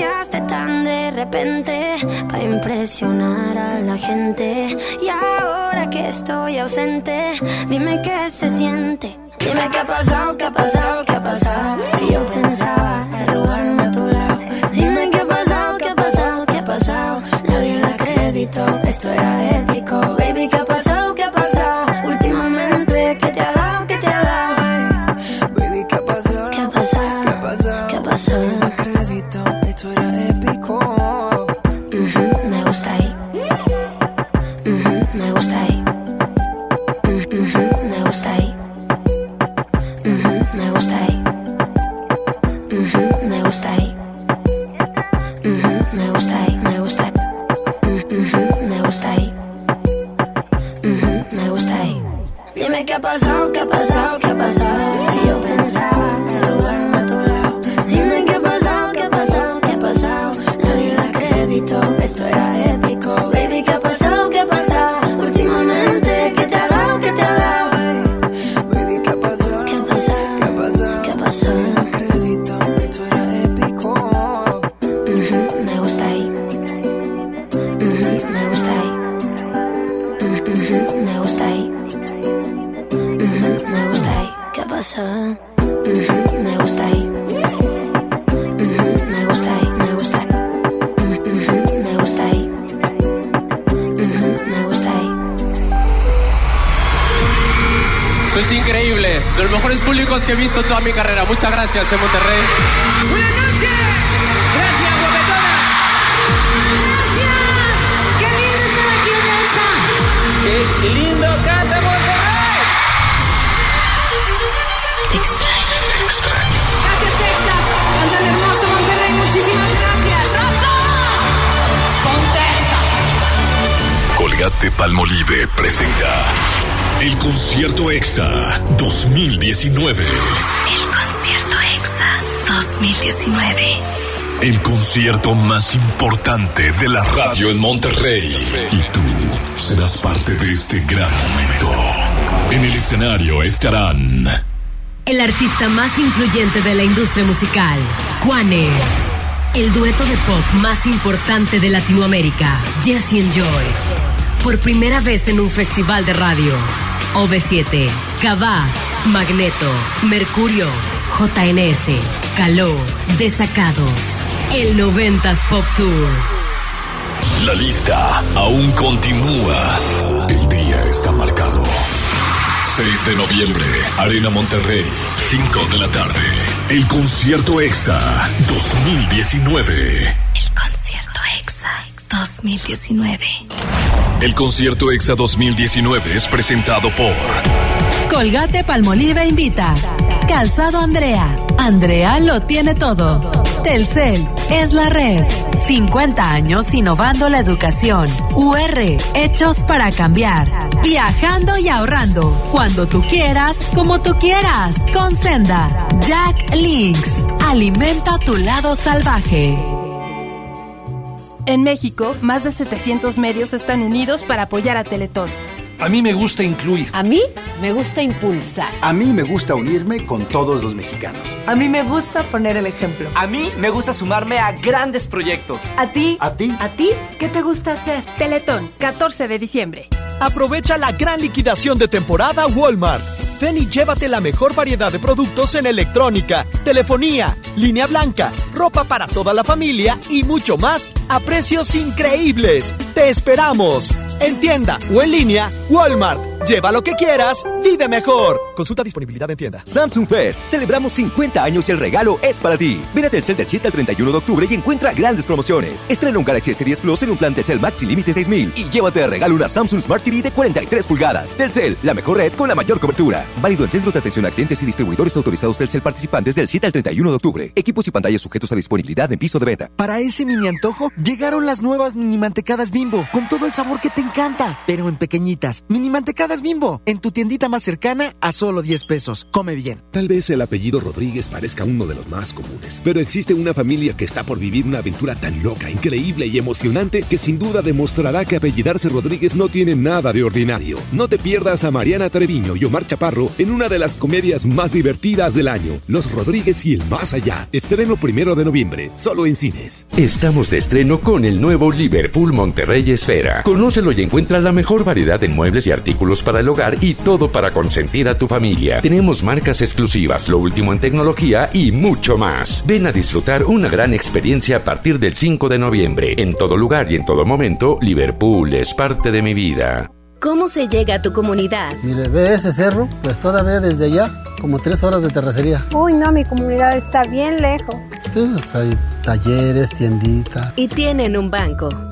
Cambiaste tan de repente para impresionar a la gente. Y ahora que estoy ausente, dime qué se siente. Dime qué ha pasado, qué ha pasado, qué ha pasado. Si yo pensaba arrugarme a tu lado. Dime qué ha pasado, qué ha pasado, qué ha pasado. Nadie da crédito, esto era épico. Baby, qué ha pasado, qué ha pasado. Últimamente, ¿qué te ha dado, qué te ha dado? Baby, ¿qué ha pasado? ¿Qué ha pasado? ¿Qué ha pasado? ¿Qué ha pasado? Gracias, en Monterrey. Buenas noches. Gracias, guapetona. Gracias. Qué lindo estar aquí en Exa. Qué lindo canta Monterrey Te extraño. Gracias, Exa. Cantan hermoso Monterrey. Muchísimas gracias. ¡Rosa! Ponte Exa. Colgate Palmolive presenta el concierto EXA 2019. El concierto EXA 2019. El concierto más importante de la radio en Monterrey. Y tú serás parte de este gran momento. En el escenario estarán El artista más influyente de la industria musical, Juanes. El dueto de pop más importante de Latinoamérica, Jesse and Joy. Por primera vez en un festival de radio. OV7, Cabá, Magneto, Mercurio, JNS, Caló, Desacados. El 90s Pop Tour. La lista aún continúa. El día está marcado. 6 de noviembre, Arena Monterrey, 5 de la tarde. El concierto EXA 2019. Concierto EXA 2019. El concierto EXA 2019 es presentado por Colgate Palmolive invita. Calzado Andrea. Andrea lo tiene todo. Telcel es la red. 50 años innovando la educación. UR, hechos para cambiar. Viajando y ahorrando. Cuando tú quieras, como tú quieras. Con Senda. Jack Links. Alimenta tu lado salvaje. En México, más de 700 medios están unidos para apoyar a Teletón. A mí me gusta incluir. A mí me gusta impulsar. A mí me gusta unirme con todos los mexicanos. A mí me gusta poner el ejemplo. A mí me gusta sumarme a grandes proyectos. ¿A ti? ¿A ti? ¿A ti? ¿Qué te gusta hacer? Teletón, 14 de diciembre. Aprovecha la gran liquidación de temporada Walmart. Ven y llévate la mejor variedad de productos en electrónica, telefonía, línea blanca, ropa para toda la familia y mucho más a precios increíbles. ¡Te esperamos! En tienda o en línea, Walmart. Lleva lo que quieras, vive mejor. Consulta disponibilidad en tienda. Samsung Fest. Celebramos 50 años y el regalo es para ti. Ven a Telcel del 7 al 31 de octubre y encuentra grandes promociones. Estrena un Galaxy S10 Plus en un plan Telcel Maxi Límite 6000 y llévate de regalo una Samsung Smart TV de 43 pulgadas. Telcel, la mejor red con la mayor cobertura. Válido en centros de atención a clientes y distribuidores autorizados Telcel participantes del 7 al 31 de octubre. Equipos y pantallas sujetos a disponibilidad en piso de venta. Para ese mini antojo, llegaron las nuevas mini mantecadas bimbo, con todo el sabor que te encanta, pero en pequeñitas. Mini mantecadas bimbo, en tu tiendita más cercana a solo 10 pesos. Come bien. Tal vez el apellido Rodríguez parezca uno de los más comunes, pero existe una familia que está por vivir una aventura tan loca, increíble y emocionante que sin duda demostrará que apellidarse Rodríguez no tiene nada de ordinario. No te pierdas a Mariana Treviño y Omar Chaparro en una de las comedias más divertidas del año, Los Rodríguez y el Más Allá. Estreno primero de noviembre, solo en cines. Estamos de estreno con el nuevo Liverpool Monterrey Esfera. Conócelo y encuentra la mejor variedad de muebles y artículos para el hogar y todo para consentir a tu familia. Tenemos marcas exclusivas, lo último en tecnología y mucho más. Ven a disfrutar una gran experiencia a partir del 5 de noviembre. En todo lugar y en todo momento, Liverpool es parte de mi vida. ¿Cómo se llega a tu comunidad? Mire, ve ese cerro, pues todavía desde allá, como tres horas de terracería. Uy, no, mi comunidad está bien lejos. Pues hay talleres, tiendita. Y tienen un banco.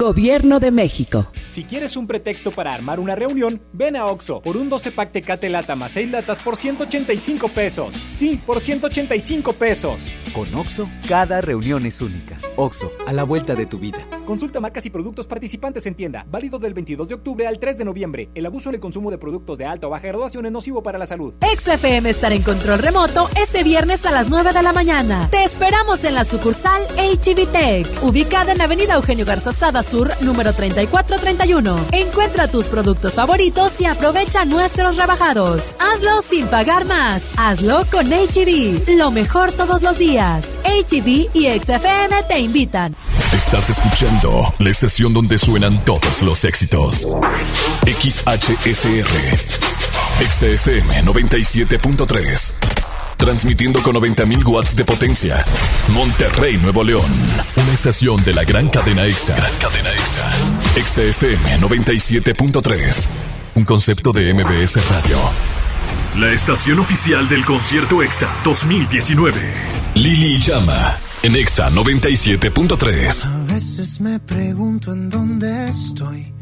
Gobierno de México. Si quieres un pretexto para armar una reunión, ven a Oxo por un 12 pack Tecate Lata más 6 latas por 185 pesos. Sí, por 185 pesos. Con Oxo, cada reunión es única. Oxo, a la vuelta de tu vida. Consulta marcas y productos participantes en tienda. Válido del 22 de octubre al 3 de noviembre. El abuso en el consumo de productos de alta o baja graduación es nocivo para la salud. XFM estará en control remoto este viernes a las 9 de la mañana. Te esperamos en la sucursal HBTech, ubicada en Avenida Eugenio Garza Sada Sur, número 3431. Encuentra tus productos favoritos y aprovecha nuestros rebajados. Hazlo sin pagar más. Hazlo con HB. Lo mejor todos los días. HB y XFM te invitan. Estás escuchando la estación donde suenan todos los éxitos. XHSR. XFM 97.3. Transmitiendo con 90.000 watts de potencia. Monterrey, Nuevo León. Una estación de la gran cadena EXA. cadena EXA. XFM 97.3. Un concepto de MBS Radio. La estación oficial del concierto EXA 2019. Lili Llama. en Exa 97.3. A veces me pregunto en dónde estoy.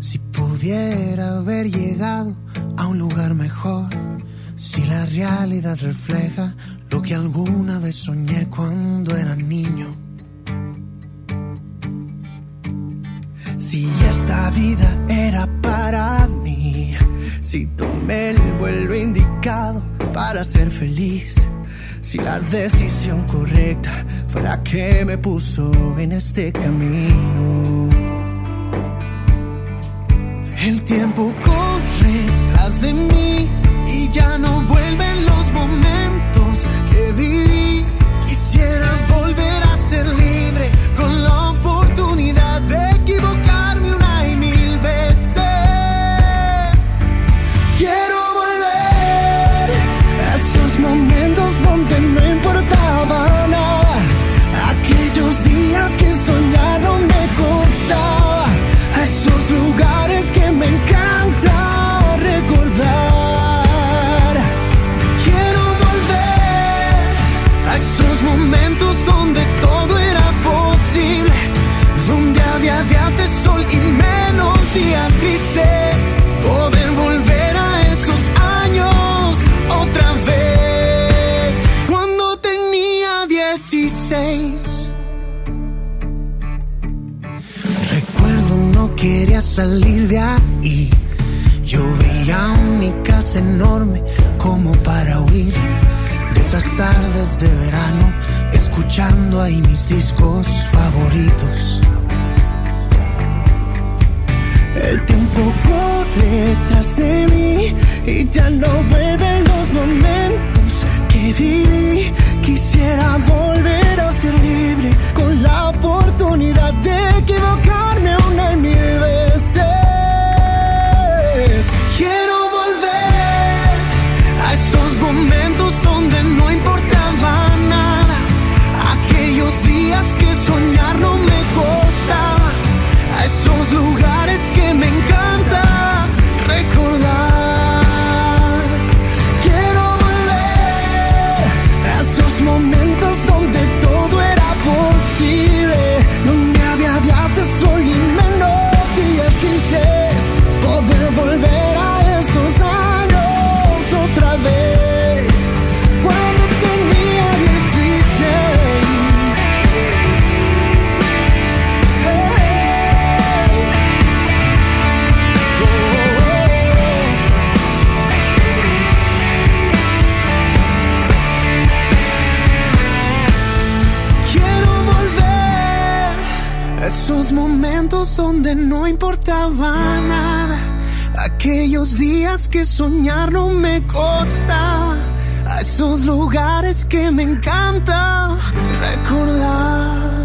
Si pudiera haber llegado a un lugar mejor. Si la realidad refleja lo que alguna vez soñé cuando era niño. Si esta vida era para mí, si tomé el vuelo indicado para ser feliz, si la decisión correcta fue la que me puso en este camino. El tiempo corre tras de mí ya no vuelven los momentos tardes de verano, escuchando ahí mis discos favoritos. El tiempo corre tras de mí y ya no vuelven los momentos que viví. Quisiera volver Aquellos días que soñar no me costaba. A esos lugares que me encanta recordar.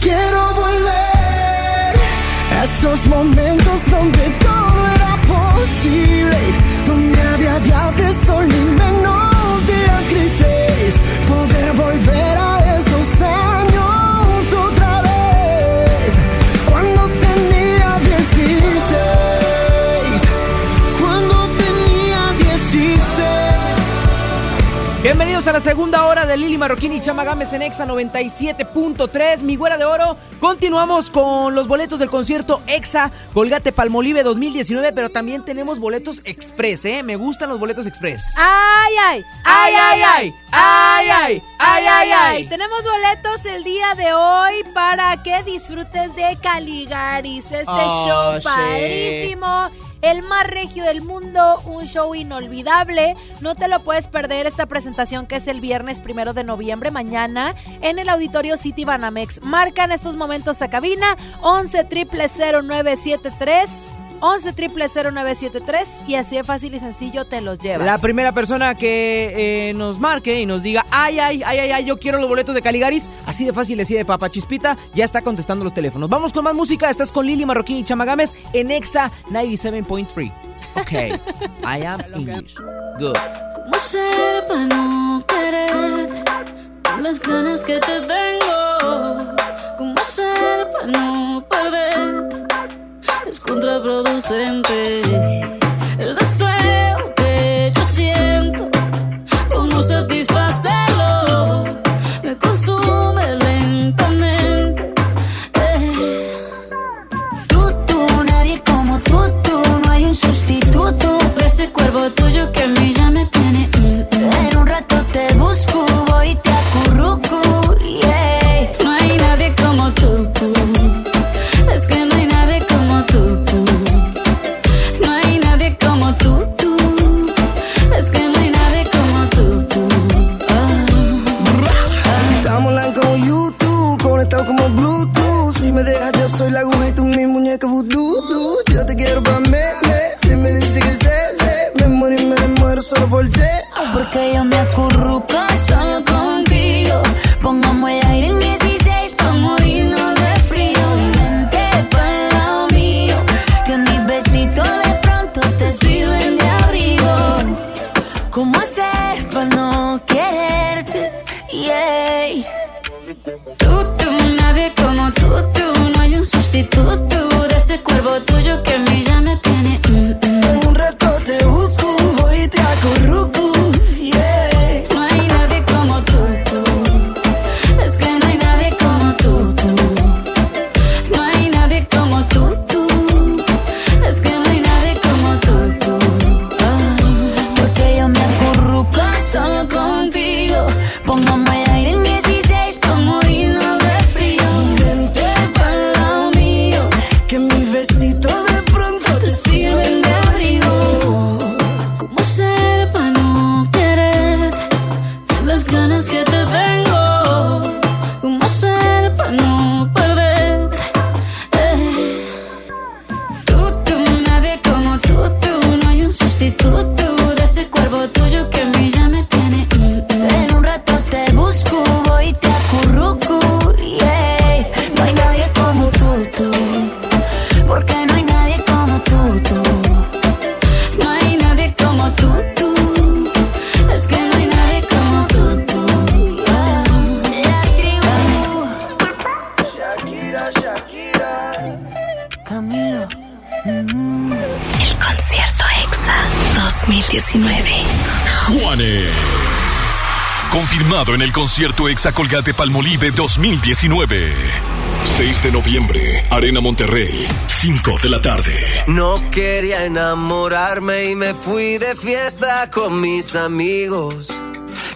Quiero volver a esos momentos donde todo era posible. Donde había días de sol y menos días grises. Poder volver la segunda hora de Lili Marroquín y Chama Gámez en Exa 97.3, mi güera de oro. Continuamos con los boletos del concierto Exa Colgate Palmolive 2019, pero también tenemos boletos express, ¿eh? Me gustan los boletos express. ¡Ay, ay! ¡Ay, ay, ay! ¡Ay, ay! ¡Ay, ay, ay! Tenemos boletos el día de hoy para que disfrutes de Caligaris, este Oh, show shit. padrísimo. El más regio del mundo, un show inolvidable. No te lo puedes perder esta presentación que es el viernes primero de noviembre, mañana, en el Auditorio City Banamex. Marca en estos momentos a cabina 11 0973 11 0973 y así de fácil y sencillo te los llevas. La primera persona que eh, nos marque y nos diga, ay, ay, ay, ay, ay, yo quiero los boletos de Caligaris, así de fácil, así de papachispita, ya está contestando los teléfonos. Vamos con más música, estás con Lili Marroquín y Chamagames en Exa 97.3. Ok, I am English. Good. ¿Cómo ser para no querer con las ganas que te tengo? ¿Cómo ser para no perder? Es contraproducente concierto Exa Colgate Palmolive 2019. 6 de noviembre, Arena Monterrey, 5 de la tarde. No quería enamorarme y me fui de fiesta con mis amigos.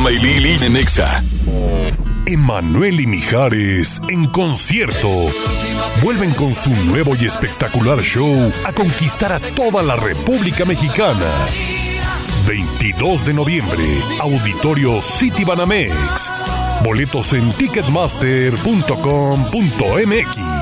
Chama y Lili. Emanuel y Mijares en concierto. Vuelven con su nuevo y espectacular show a conquistar a toda la República Mexicana. 22 de noviembre, Auditorio City Banamex. Boletos en ticketmaster.com.mx.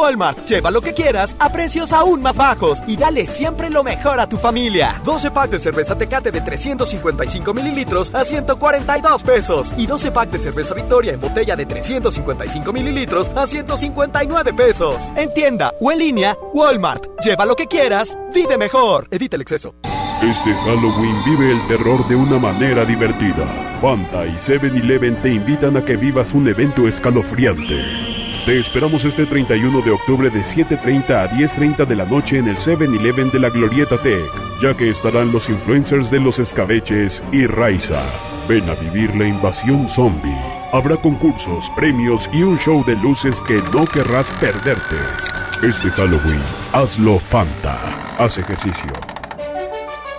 Walmart, lleva lo que quieras a precios aún más bajos y dale siempre lo mejor a tu familia. 12 pack de cerveza Tecate de 355 mililitros a 142 pesos y 12 pack de cerveza Victoria en botella de 355 mililitros a 159 pesos. En tienda o en línea, Walmart. Lleva lo que quieras, vive mejor. Evita el exceso. Este Halloween vive el terror de una manera divertida. Fanta y 7-Eleven te invitan a que vivas un evento escalofriante. Te esperamos este 31 de octubre de 7.30 a 10.30 de la noche en el 7-Eleven de la Glorieta Tech, ya que estarán los influencers de los escabeches y Raiza. Ven a vivir la invasión zombie. Habrá concursos, premios y un show de luces que no querrás perderte. Este Halloween, hazlo Fanta. Haz ejercicio.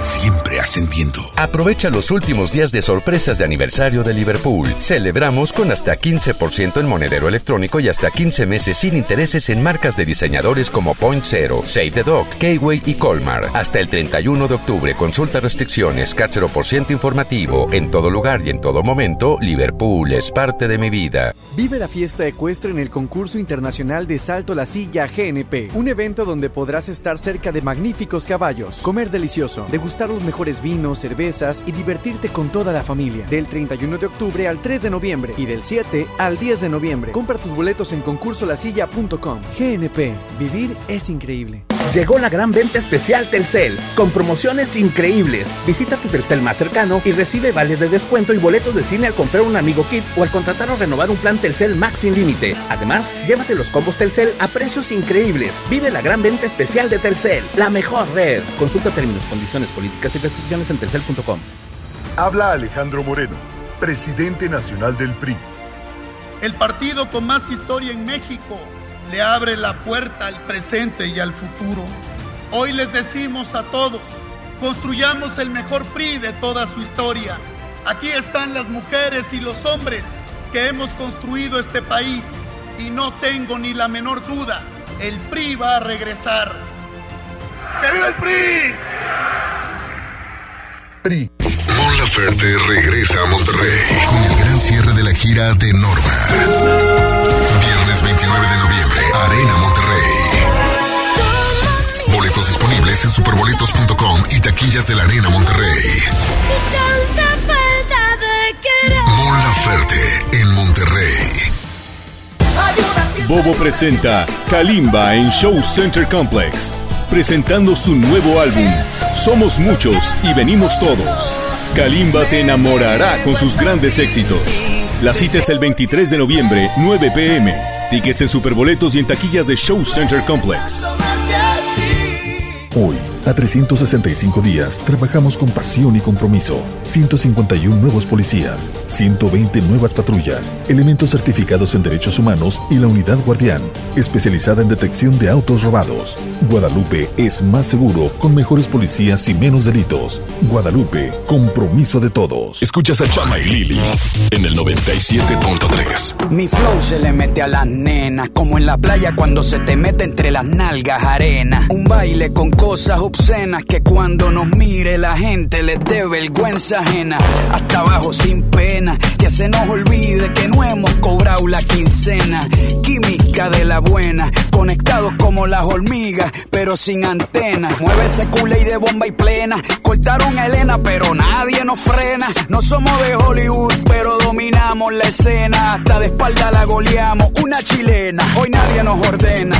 siempre ascendiendo. Aprovecha los últimos días de sorpresas de aniversario de Liverpool. Celebramos con hasta 15% en monedero electrónico y hasta 15 meses sin intereses en marcas de diseñadores como Point Zero, Save the Dog, K-Way y Colmar. Hasta el 31 de octubre, consulta restricciones, CAT 0% informativo. En todo lugar y en todo momento, Liverpool es parte de mi vida. Vive la fiesta ecuestre en el concurso internacional de Salto la Silla GNP, un evento donde podrás estar cerca de magníficos caballos, comer delicioso, degustar los mejores vinos, cervezas y divertirte con toda la familia. Del 31 de octubre al 3 de noviembre y del 7 al 10 de noviembre. Compra tus boletos en concursolasilla.com. GNP, vivir es increíble. Llegó la gran venta especial Telcel, con promociones increíbles. Visita tu Telcel más cercano y recibe vales de descuento y boletos de cine al comprar un amigo kit o al contratar o renovar un plan Telcel Max sin límite. Además, llévate los combos Telcel a precios increíbles. Vive la gran venta especial de Telcel, la mejor red. Consulta términos, condiciones, políticas y restricciones en telcel.com. Habla Alejandro Moreno, presidente nacional del PRI. El partido con más historia en México le abre la puerta al presente y al futuro. Hoy les decimos a todos, construyamos el mejor PRI de toda su historia. Aquí están las mujeres y los hombres que hemos construido este país y no tengo ni la menor duda, el PRI va a regresar. ¡Que viva el PRI! PRI. Mon Laferte regresa a Monterrey con el gran cierre de la gira de Norma. Viernes 29 de noviembre, Arena Monterrey. Boletos disponibles en superboletos.com y taquillas de la Arena Monterrey. Mon Laferte en Monterrey. Bobo presenta Kalimba en Show Center Complex, presentando su nuevo álbum, Somos Muchos y Venimos Todos. Kalimba te enamorará con sus grandes éxitos. La cita es el 23 de noviembre, 9 pm. Tickets en Superboletos y en taquillas de Show Center Complex. Hoy, a 365 días, trabajamos con pasión y compromiso. 151 nuevos policías, 120 nuevas patrullas, elementos certificados en derechos humanos y la unidad guardián, especializada en detección de autos robados. Guadalupe es más seguro con mejores policías y menos delitos. Guadalupe, compromiso de todos. Escuchas a Chama y Lili en el 97.3. Mi flow se le mete a las nenas, como en la playa cuando se te mete entre las nalgas arena. Un baile con cosas obscenas que cuando nos mire la gente les dé vergüenza ajena. Hasta abajo sin pena, que se nos olvide que no hemos cobrado la quincena. Química de la buena, conectados como las hormigas, pero sin antena. Mueve ese culé de bomba y plena. Cortaron a Elena, pero nadie nos frena. No somos de Hollywood, pero dominamos la escena. Hasta de espalda la goleamos, una chilena. Hoy nadie nos ordena,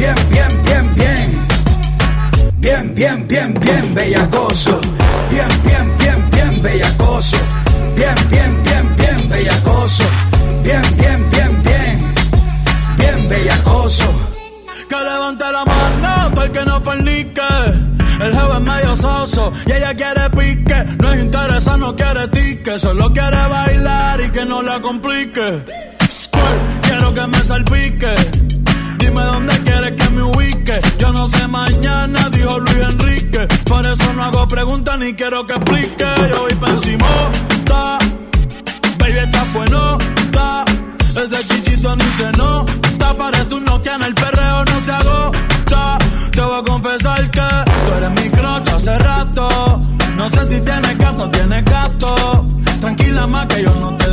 Bien, bien, bien, bien. Bien, bien, bien, bien bellacoso. Bien, bien, bien, bien bellacoso. Bien, bien, bien, bien bellacoso. Bien, bien, bien, bien. Bien bellacoso. Que levante la mano el que no fornique. El jefe es medio soso y ella quiere pique. No es interesa, no quiere tique. Solo quiere bailar y que no la complique. Quiero que me salpique. Dime dónde quieres que me ubique. Yo no sé mañana, dijo Luis Enrique. Por eso no hago preguntas ni quiero que explique. Yo voy pa' encima, Baby, está bueno, está. Ese chichito ni se nota. Parece un Nokia en el perreo, no se agota. Te voy a confesar que tú eres mi crocha hace rato. No sé si tienes gato tienes gato. Tranquila más que yo no te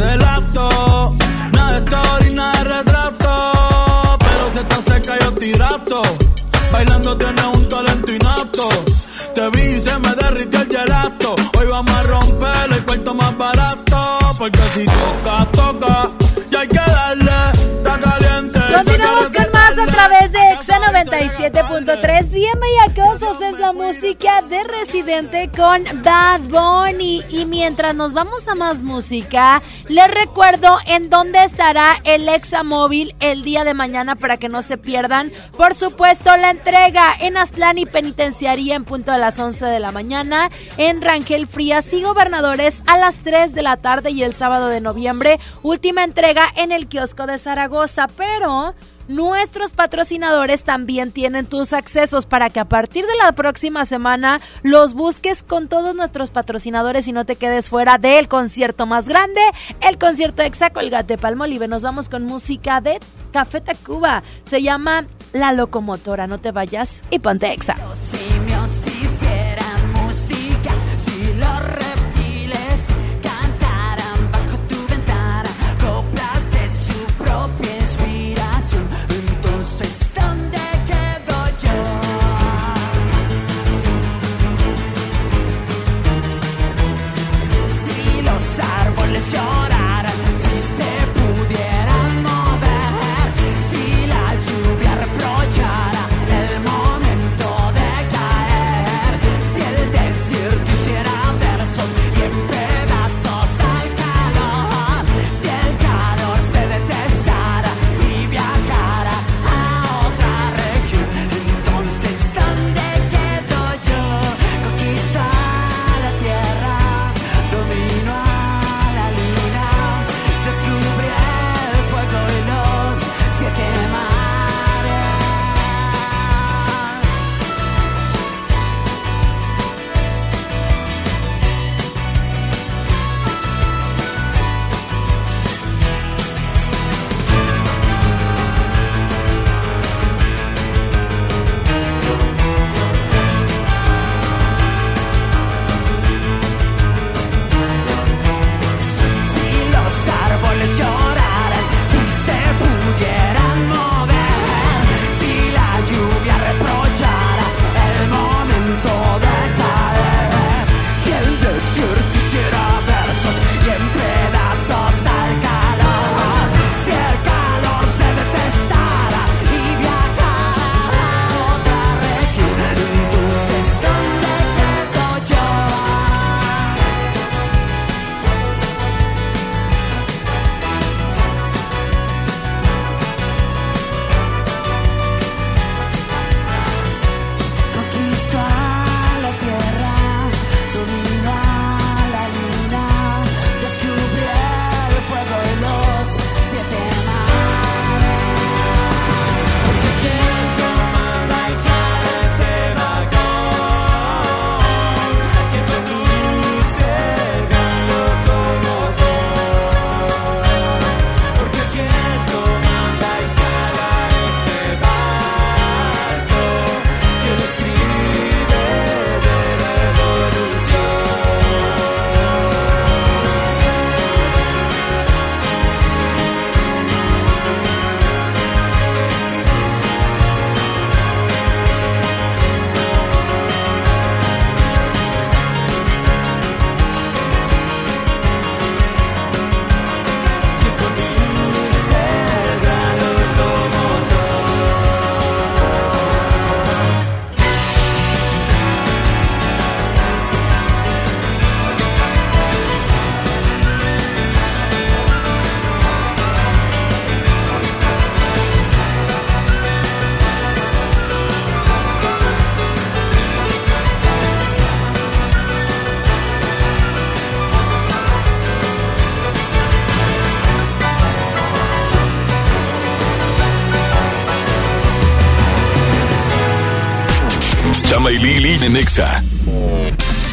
Bailando tienes un talento inapto. Te vi y se me derritió el gelato. Hoy vamos a romper el cuarto más barato. Porque si toca, 97.3. Bien bellacosos es la música de Residente con Bad Bunny. Y mientras nos vamos a más música, les recuerdo en dónde estará el Exa Móvil el día de mañana para que no se pierdan. Por supuesto, la entrega en Aztlán y Penitenciaría en punto de las 11 de la mañana. En Rangel Frías y Gobernadores a las 3 de la tarde y el sábado de noviembre. Última entrega en el kiosco de Zaragoza. Pero Nuestros patrocinadores también tienen tus accesos para que a partir de la próxima semana los busques con todos nuestros patrocinadores y no te quedes fuera del concierto más grande, el concierto Exa Colgate Palmolive. Nos vamos con música de Café Tacuba. Se llama La Locomotora. No te vayas y ponte Exa. simios hicieran música, si los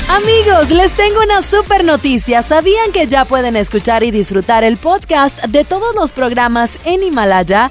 Amigos, les tengo una super noticia. ¿Sabían que ya pueden escuchar y disfrutar el podcast de todos los programas en Himalaya?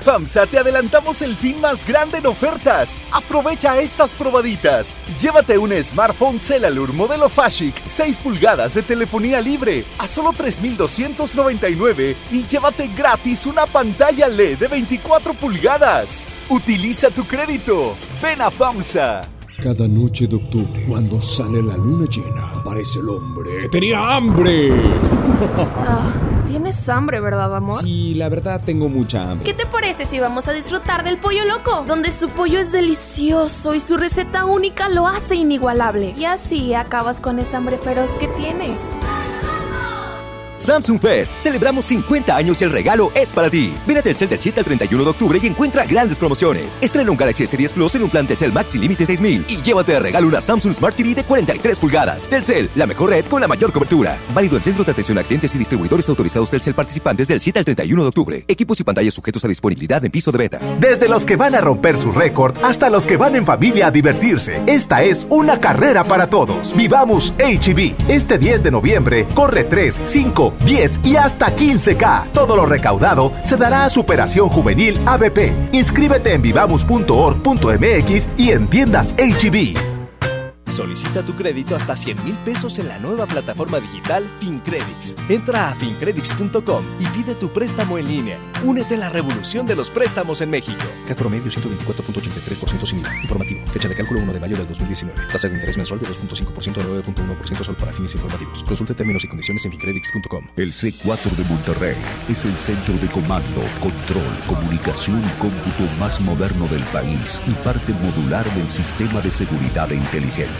En FAMSA te adelantamos el fin más grande en ofertas. Aprovecha estas probaditas. Llévate un smartphone Celalur modelo Fashic 6 pulgadas de telefonía libre a solo 3,299 y llévate gratis una pantalla LED de 24 pulgadas. Utiliza tu crédito. Ven a FAMSA. Cada noche de octubre, cuando sale la luna llena, aparece el hombre que tenía hambre. Tienes hambre, ¿verdad, amor? Sí, la verdad tengo mucha hambre. ¿Qué te parece si vamos a disfrutar del pollo loco? Donde su pollo es delicioso y su receta única lo hace inigualable. Y así acabas con esa hambre feroz que tienes. Samsung Fest. Celebramos 50 años y el regalo es para ti. Ven a Telcel del 7 al 31 de octubre y encuentra grandes promociones. Estrena un Galaxy S10 Plus en un plan Telcel Maxi Límite 6000 y llévate de regalo una Samsung Smart TV de 43 pulgadas. Telcel, la mejor red con la mayor cobertura. Válido en centros de atención a clientes y distribuidores autorizados Telcel participantes del 7 al 31 de octubre. Equipos y pantallas sujetos a disponibilidad en piso de beta. Desde los que van a romper su récord hasta los que van en familia a divertirse, esta es una carrera para todos. Vivamos HB. Este 10 de noviembre corre 3, 5, 10 y hasta 15K. Todo lo recaudado se dará a Superación Juvenil ABP. Inscríbete en vivamos.org.mx y en tiendas HB. Solicita tu crédito hasta 100 mil pesos en la nueva plataforma digital FinCredits. Entra a fincredits.com y pide tu préstamo en línea. Únete a la revolución de los préstamos en México. Cat promedio 124.83% sin IVA. Informativo. Fecha de cálculo 1 de mayo del 2019. Tasa de interés mensual de 2.5% a 9.1% solo para fines informativos. Consulte términos y condiciones en fincredits.com. El C4 de Monterrey es el centro de comando, control, comunicación y cómputo más moderno del país y parte modular del sistema de seguridad e inteligencia.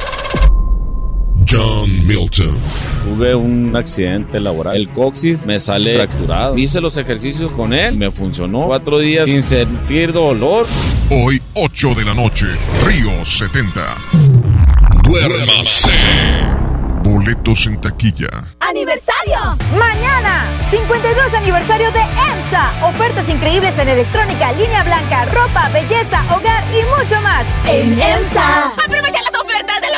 John Milton. Tuve un accidente laboral. El coxis me sale fracturado. Hice los ejercicios con él. Me funcionó. Cuatro días sin sentir dolor. Hoy, 8 de la noche, Río 70. Duérmase. Boletos en taquilla. ¡Aniversario! Mañana, 52 aniversario de EMSA. Ofertas increíbles en electrónica, línea blanca, ropa, belleza, hogar y mucho más. En EMSA. ¡Aprovecha las ofertas de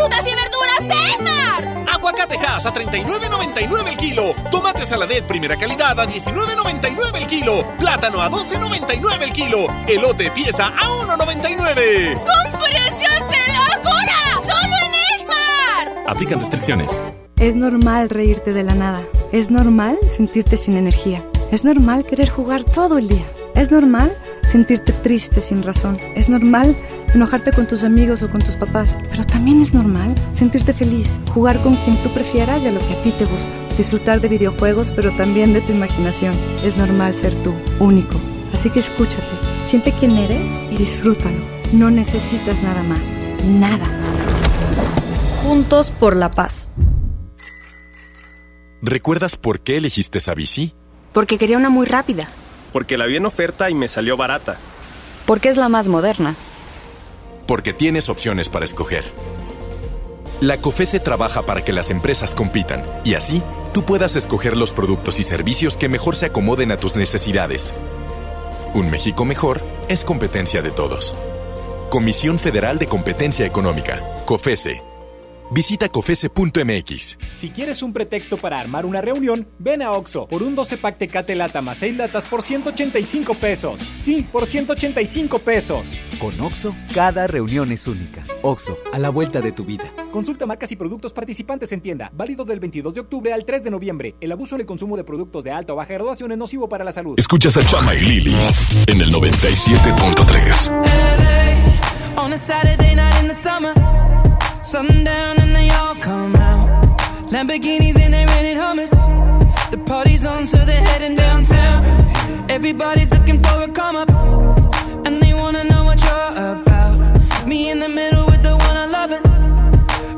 frutas y verduras de Esmar! Aguacatejas a 39.99 el kilo. Tomate saladet primera calidad a 19.99 el kilo. Plátano a 12.99 el kilo. Elote pieza a 1.99. ¡Con precios de locura! ¡Solo en Esmar! Aplican restricciones. Es normal reírte de la nada. Es normal sentirte sin energía. Es normal querer jugar todo el día. Es normal sentirte triste sin razón. Es normal enojarte con tus amigos o con tus papás. Pero también es normal sentirte feliz, jugar con quien tú prefieras y a lo que a ti te gusta. Disfrutar de videojuegos, pero también de tu imaginación. Es normal ser tú, único. Así que escúchate, siente quién eres y disfrútalo. No necesitas nada más. Nada. Juntos por la paz. ¿Recuerdas por qué elegiste esa bici? Porque quería una muy rápida. Porque la vi en oferta y me salió barata. Porque es la más moderna. Porque tienes opciones para escoger. La COFESE trabaja para que las empresas compitan y así tú puedas escoger los productos y servicios que mejor se acomoden a tus necesidades. Un México mejor es competencia de todos. Comisión Federal de Competencia Económica, COFESE. Visita cofese.mx. Si quieres un pretexto para armar una reunión, ven a Oxo por un 12 pack Tecate Lata más 6 latas por 185 pesos. Sí, por 185 pesos. Con Oxo, cada reunión es única. Oxo, a la vuelta de tu vida. Consulta marcas y productos participantes en tienda. Válido del 22 de octubre al 3 de noviembre. El abuso en el consumo de productos de alta o baja graduación es nocivo para la salud. Escuchas a Chama y Lili en el 97.3. Sundown and they all come out. Lamborghinis and they rented hummus. The party's on, so they're heading downtown. Everybody's looking for a come up, and they wanna know what you're about. Me in the middle with the one I love it.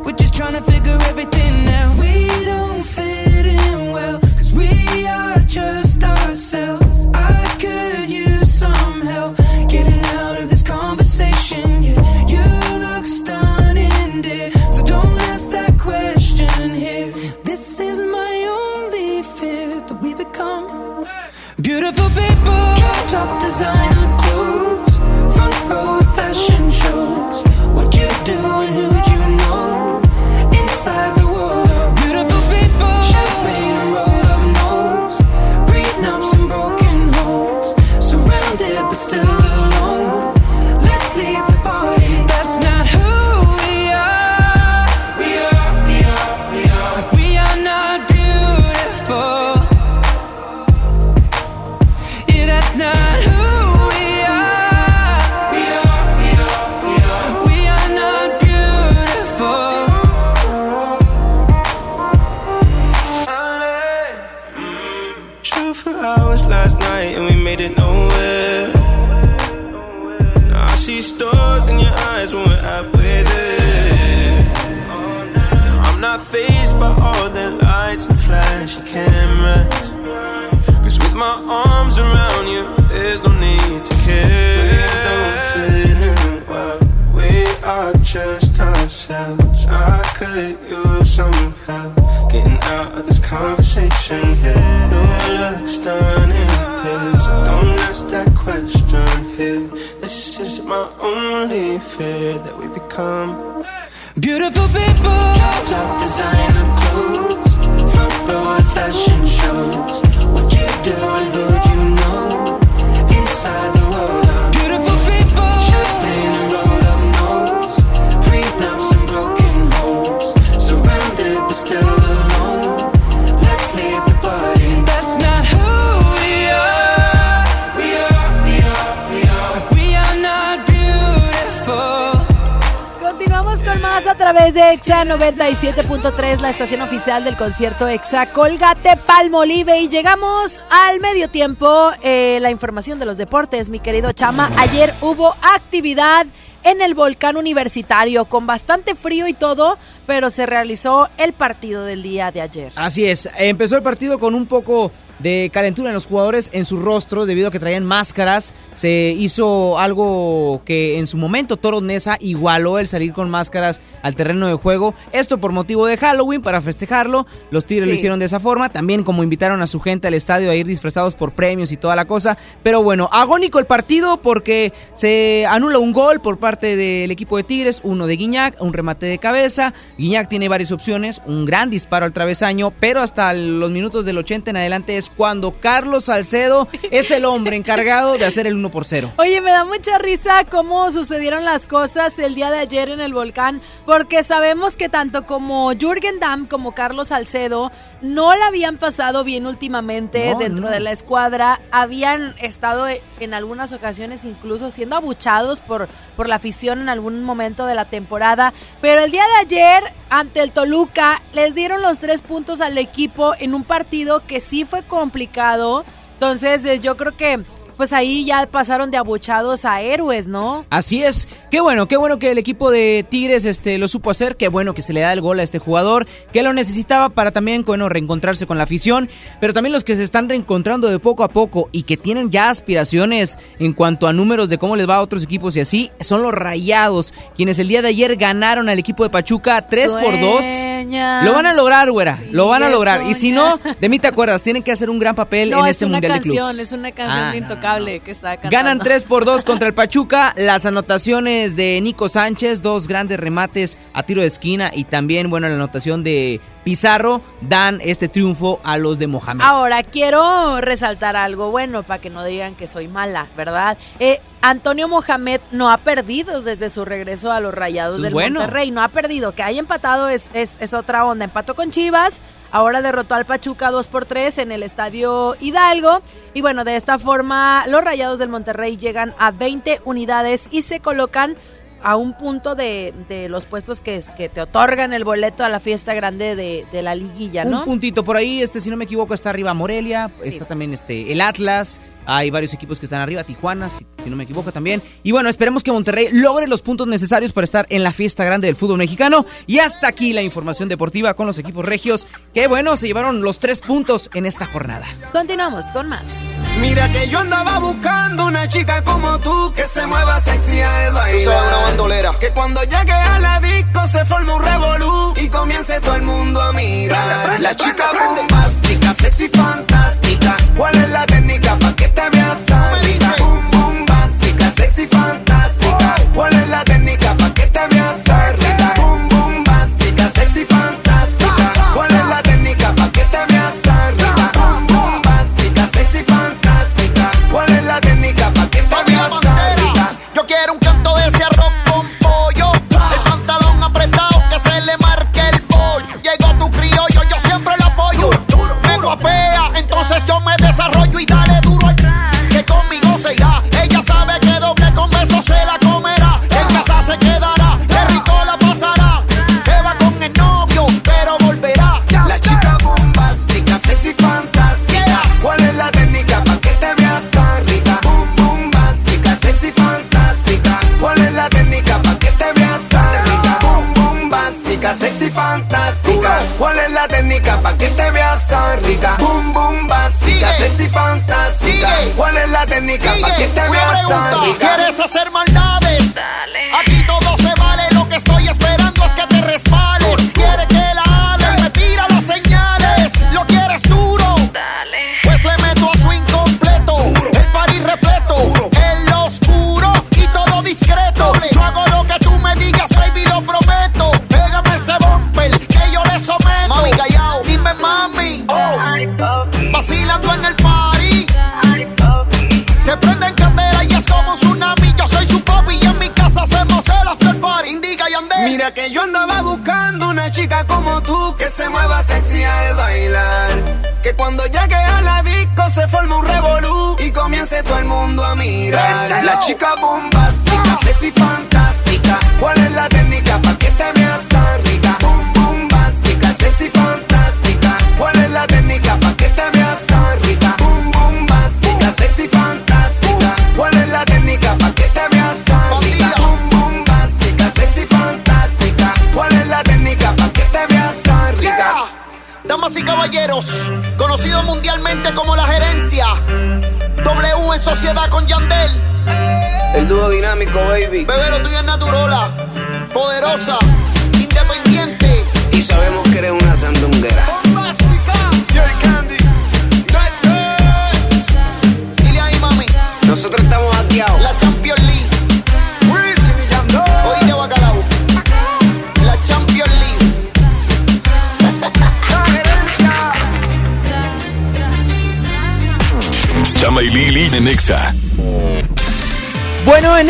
We're just trying to figure everything out. We don't fit in well, cause we are just ourselves. I top design. Made it nowhere. Now I see stars in your eyes when we're halfway there. Now I'm not phased by all the lights and flashy cameras. Cause with my arms around you, there's no need to care. We don't fit in well. We are just ourselves. I could use some help getting out of this conversation here. You look stunning, dear, so don't ask that question here. This is my only fear that we become beautiful people. Drop top designer clothes, front row fashion de EXA 97.3, la estación oficial del concierto EXA Colgate Palmolive. Y llegamos al medio tiempo. eh, la información de los deportes, mi querido Chama. Ayer hubo actividad en el volcán universitario con bastante frío y todo, pero se realizó el partido del día de ayer. Así es, empezó el partido con un poco de calentura en los jugadores en sus rostros debido a que traían máscaras. Se hizo algo que en su momento Toro Nesa igualó el salir con máscaras al terreno de juego. Esto por motivo de Halloween para festejarlo. Los Tigres lo hicieron de esa forma. También como invitaron a su gente al estadio a ir disfrazados por premios y toda la cosa. Pero bueno, agónico el partido porque se anula un gol por parte del equipo de Tigres, uno de Guiñac, un remate de cabeza. Guiñac tiene varias opciones, un gran disparo al travesaño, pero hasta los minutos del 80 en adelante es cuando Carlos Salcedo es el hombre encargado de hacer el 1 por 0. Oye, me da mucha risa cómo sucedieron las cosas el día de ayer en el volcán, porque sabemos que tanto como Jürgen Damm como Carlos Salcedo no la habían pasado bien últimamente No, dentro no. de la escuadra, habían estado e- en algunas ocasiones incluso siendo abuchados por, por la afición en algún momento de la temporada, pero el día de ayer ante el Toluca les dieron los tres puntos al equipo en un partido que sí fue complicado, entonces eh, yo creo que pues ahí ya pasaron de abuchados a héroes, ¿no? Así es. Qué bueno, qué bueno que el equipo de Tigres este, lo supo hacer. Qué bueno que se le da el gol a este jugador, que lo necesitaba para también, bueno, reencontrarse con la afición. Pero también los que se están reencontrando de poco a poco y que tienen ya aspiraciones en cuanto a números de cómo les va a otros equipos y así, son los rayados, quienes el día de ayer ganaron al equipo de Pachuca 3 por 2. Sueña. Lo van a lograr, güera. Lo van a lograr. Y si no, de mí te acuerdas, tienen que hacer un gran papel No, en es este una Mundial de canción, Clubs. es una canción Ah, de Intocable que está cantando. Ganan 3 por 2 contra el Pachuca. Las anotaciones de Nico Sánchez, dos grandes remates a tiro de esquina y también, bueno, la anotación de Pizarro dan este triunfo a los de Mohamed. Ahora, quiero resaltar algo bueno para que no digan que soy mala, ¿verdad? Eh, Antonio Mohamed no ha perdido desde su regreso a los Rayados Eso del bueno. Monterrey, no ha perdido. Que haya empatado es, es, es otra onda. Empató con Chivas, ahora derrotó al Pachuca 2 por 3 en el Estadio Hidalgo. Y bueno, de esta forma los Rayados del Monterrey llegan a 20 unidades y se colocan a un punto de, de los puestos que, que te otorgan el boleto a la fiesta grande de, de la liguilla, ¿no? Un puntito por ahí, este, si no me equivoco, está arriba Morelia, está también este el Atlas, hay varios equipos que están arriba, Tijuana, si, si no me equivoco también. Y bueno, esperemos que Monterrey logre los puntos necesarios para estar en la fiesta grande del fútbol mexicano. Y hasta aquí la información deportiva con los equipos regios, que bueno, se llevaron los tres puntos en esta jornada. Continuamos con más. Mira que yo andaba buscando una chica como tú que se mueva sexy al bailar. Bandolera. Que cuando llegue a la disco se forme un revolú y comience todo el mundo a mirar. la chica bombástica, sexy fantástica. ¿Cuál es la técnica pa' que te veas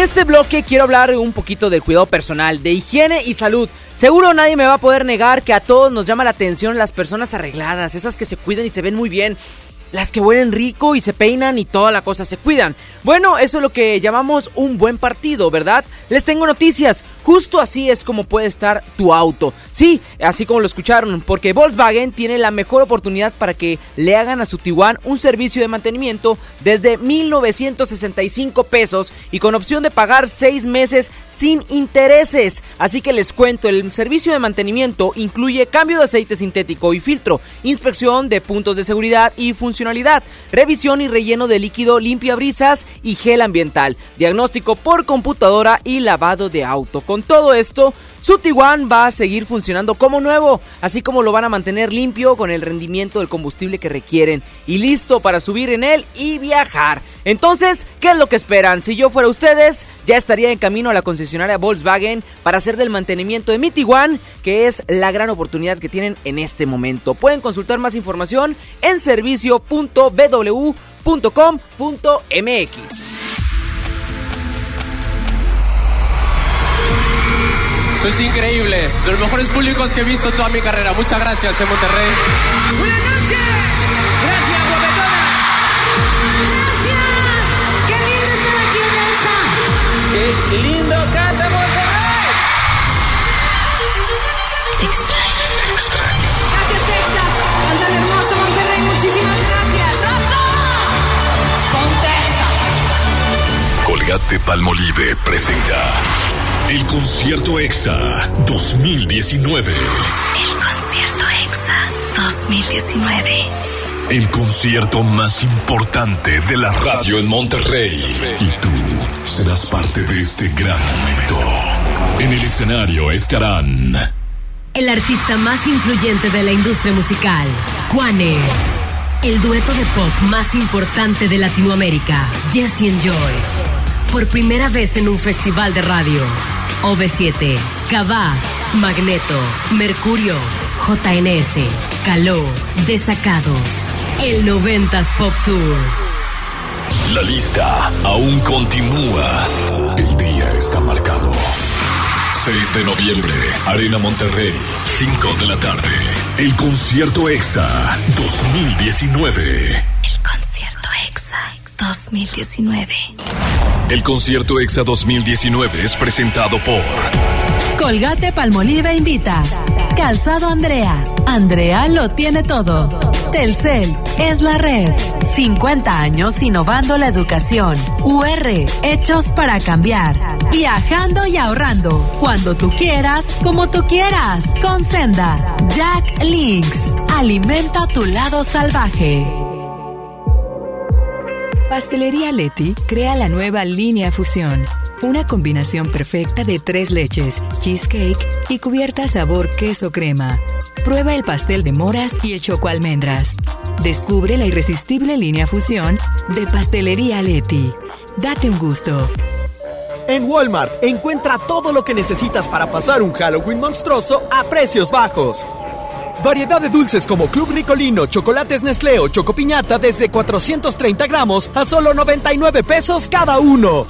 este bloque quiero hablar un poquito del cuidado personal, de higiene y salud. Seguro nadie me va a poder negar que a todos nos llama la atención las personas arregladas, esas que se cuidan y se ven muy bien. las que huelen rico y se peinan y toda la cosa se cuidan. Bueno, eso es lo que llamamos un buen partido, ¿verdad? Les tengo noticias. Justo así es como puede estar tu auto. Sí, así como lo escucharon, porque Volkswagen tiene la mejor oportunidad para que le hagan a su Tiguan un servicio de mantenimiento desde 1965 pesos y con opción de pagar 6 meses sin intereses. Así que les cuento, el servicio de mantenimiento incluye cambio de aceite sintético y filtro, inspección de puntos de seguridad y funcionalidad, revisión y relleno de líquido limpia brisas y gel ambiental, diagnóstico por computadora y lavado de auto. Con todo esto, su Tiguan va a seguir funcionando como nuevo, así como lo van a mantener limpio con el rendimiento del combustible que requieren y listo para subir en él y viajar. Entonces, ¿qué es lo que esperan? Si yo fuera ustedes, ya estaría en camino a la concesionaria Volkswagen para hacer del mantenimiento de mi Tiguan, que es la gran oportunidad que tienen en este momento. Pueden consultar más información en servicio.bw.com.mx. Sois increíble, de los mejores públicos que he visto en toda mi carrera. Muchas gracias en Monterrey. Buenas noches. Gracias, guapetona. Gracias. Qué lindo estar aquí en Elsa. ¡Qué lindo canta Monterrey! Te extraño. Gracias, Exa. Tan hermoso Monterrey. Muchísimas gracias. ¡Rosa! Ponte. Colgate Palmolive presenta el concierto EXA 2019. El concierto EXA 2019. El concierto más importante de la radio en Monterrey. Y tú serás parte de este gran momento. En el escenario estarán El artista más influyente de la industria musical, Juanes. El dueto de pop más importante de Latinoamérica, Jesse and Joy. Por primera vez en un festival de radio. OV7, Cabá, Magneto, Mercurio, JNS, Caló, Desacados. El 90s Pop Tour. La lista aún continúa. El día está marcado. 6 de noviembre, Arena Monterrey, 5 de la tarde. El concierto EXA 2019. Concierto EXA 2019. El concierto EXA 2019 es presentado por Colgate Palmolive invita. Calzado Andrea. Andrea lo tiene todo. Telcel es la red. 50 años innovando la educación. UR, hechos para cambiar. Viajando y ahorrando. Cuando tú quieras, como tú quieras. Con Senda. Jack Links. Alimenta tu lado salvaje. Pastelería Leti crea la nueva línea Fusión, una combinación perfecta de tres leches, cheesecake y cubierta sabor queso crema. Prueba el pastel de moras y el choco almendras. Descubre la irresistible línea Fusión de Pastelería Leti. Date un gusto. En Walmart encuentra todo lo que necesitas para pasar un Halloween monstruoso a precios bajos. Variedad de dulces como Club Ricolino, chocolates Nestlé o Chocopiñata desde 430 gramos a solo 99 pesos cada uno.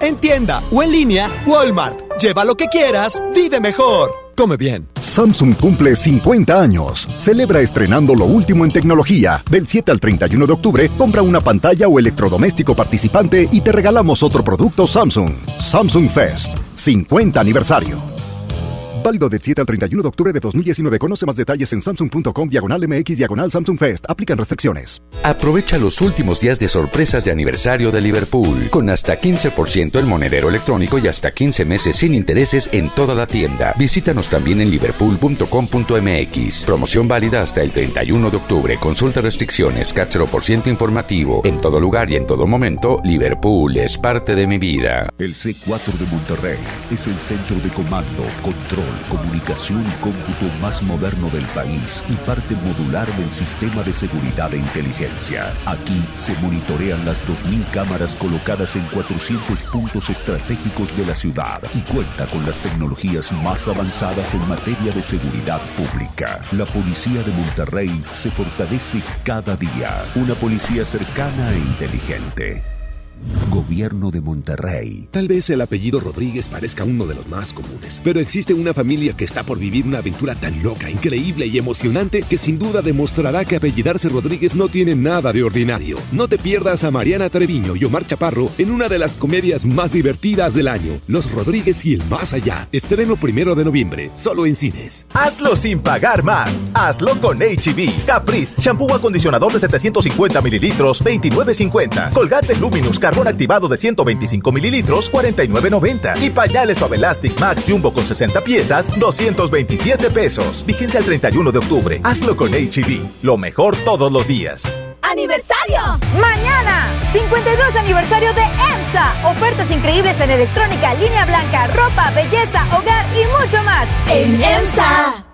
En tienda o en línea, Walmart. Lleva lo que quieras, vive mejor. Come bien. Samsung cumple 50 años. Celebra estrenando lo último en tecnología. Del 7 al 31 de octubre, compra una pantalla o electrodoméstico participante y te regalamos otro producto Samsung. Samsung Fest. 50 aniversario. Válido del 7 al 31 de octubre de 2019. Conoce más detalles en samsung.com diagonal MX diagonal Samsung Fest. Aplican restricciones. Aprovecha los últimos días de sorpresas de aniversario de Liverpool, con hasta 15% en monedero electrónico y hasta 15 meses sin intereses en toda la tienda. Visítanos también en liverpool.com.mx. Promoción válida hasta el 31 de octubre. Consulta restricciones, CAT 0% informativo. En todo lugar y en todo momento, Liverpool es parte de mi vida. El C4 de Monterrey es el centro de comando, control, comunicación y cómputo más moderno del país y parte modular del sistema de seguridad e inteligencia. Aquí se monitorean las 2.000 cámaras colocadas en 400 puntos estratégicos de la ciudad y cuenta con las tecnologías más avanzadas en materia de seguridad pública. La policía de Monterrey se fortalece cada día. Una policía cercana e inteligente. Gobierno de Monterrey. Tal vez el apellido Rodríguez parezca uno de los más comunes, pero existe una familia que está por vivir una aventura tan loca, increíble y emocionante que sin duda demostrará que apellidarse Rodríguez no tiene nada de ordinario. No te pierdas a Mariana Treviño y Omar Chaparro en una de las comedias más divertidas del año, Los Rodríguez y el Más Allá. Estreno primero de noviembre, solo en cines. Hazlo sin pagar más. Hazlo con HB. Caprice, shampoo acondicionador de 750 mililitros, 29.50. Colgate Luminous, carbón activado de 125 mililitros, 49.90. Y pañales Suave Elastic Max Jumbo con 60 piezas, 227 pesos. Vigencia el 31 de octubre. Hazlo con HB. Lo mejor todos los días. ¡Aniversario! Mañana, 52 aniversario de EMSA. Ofertas increíbles en electrónica, línea blanca, ropa, belleza, hogar y mucho más. En EMSA.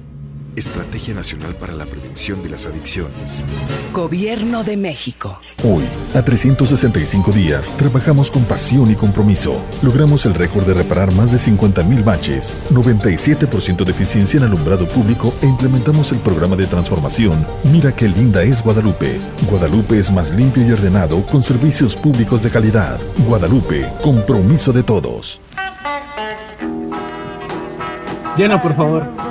Estrategia Nacional para la Prevención de las Adicciones. Gobierno de México. Hoy, a 365 días, trabajamos con pasión y compromiso. Logramos el récord de reparar más de 50.000 baches, 97% de eficiencia en alumbrado público e implementamos el programa de transformación Mira qué linda es Guadalupe. Guadalupe es más limpio y ordenado con servicios públicos de calidad. Guadalupe, compromiso de todos. Llena, por favor.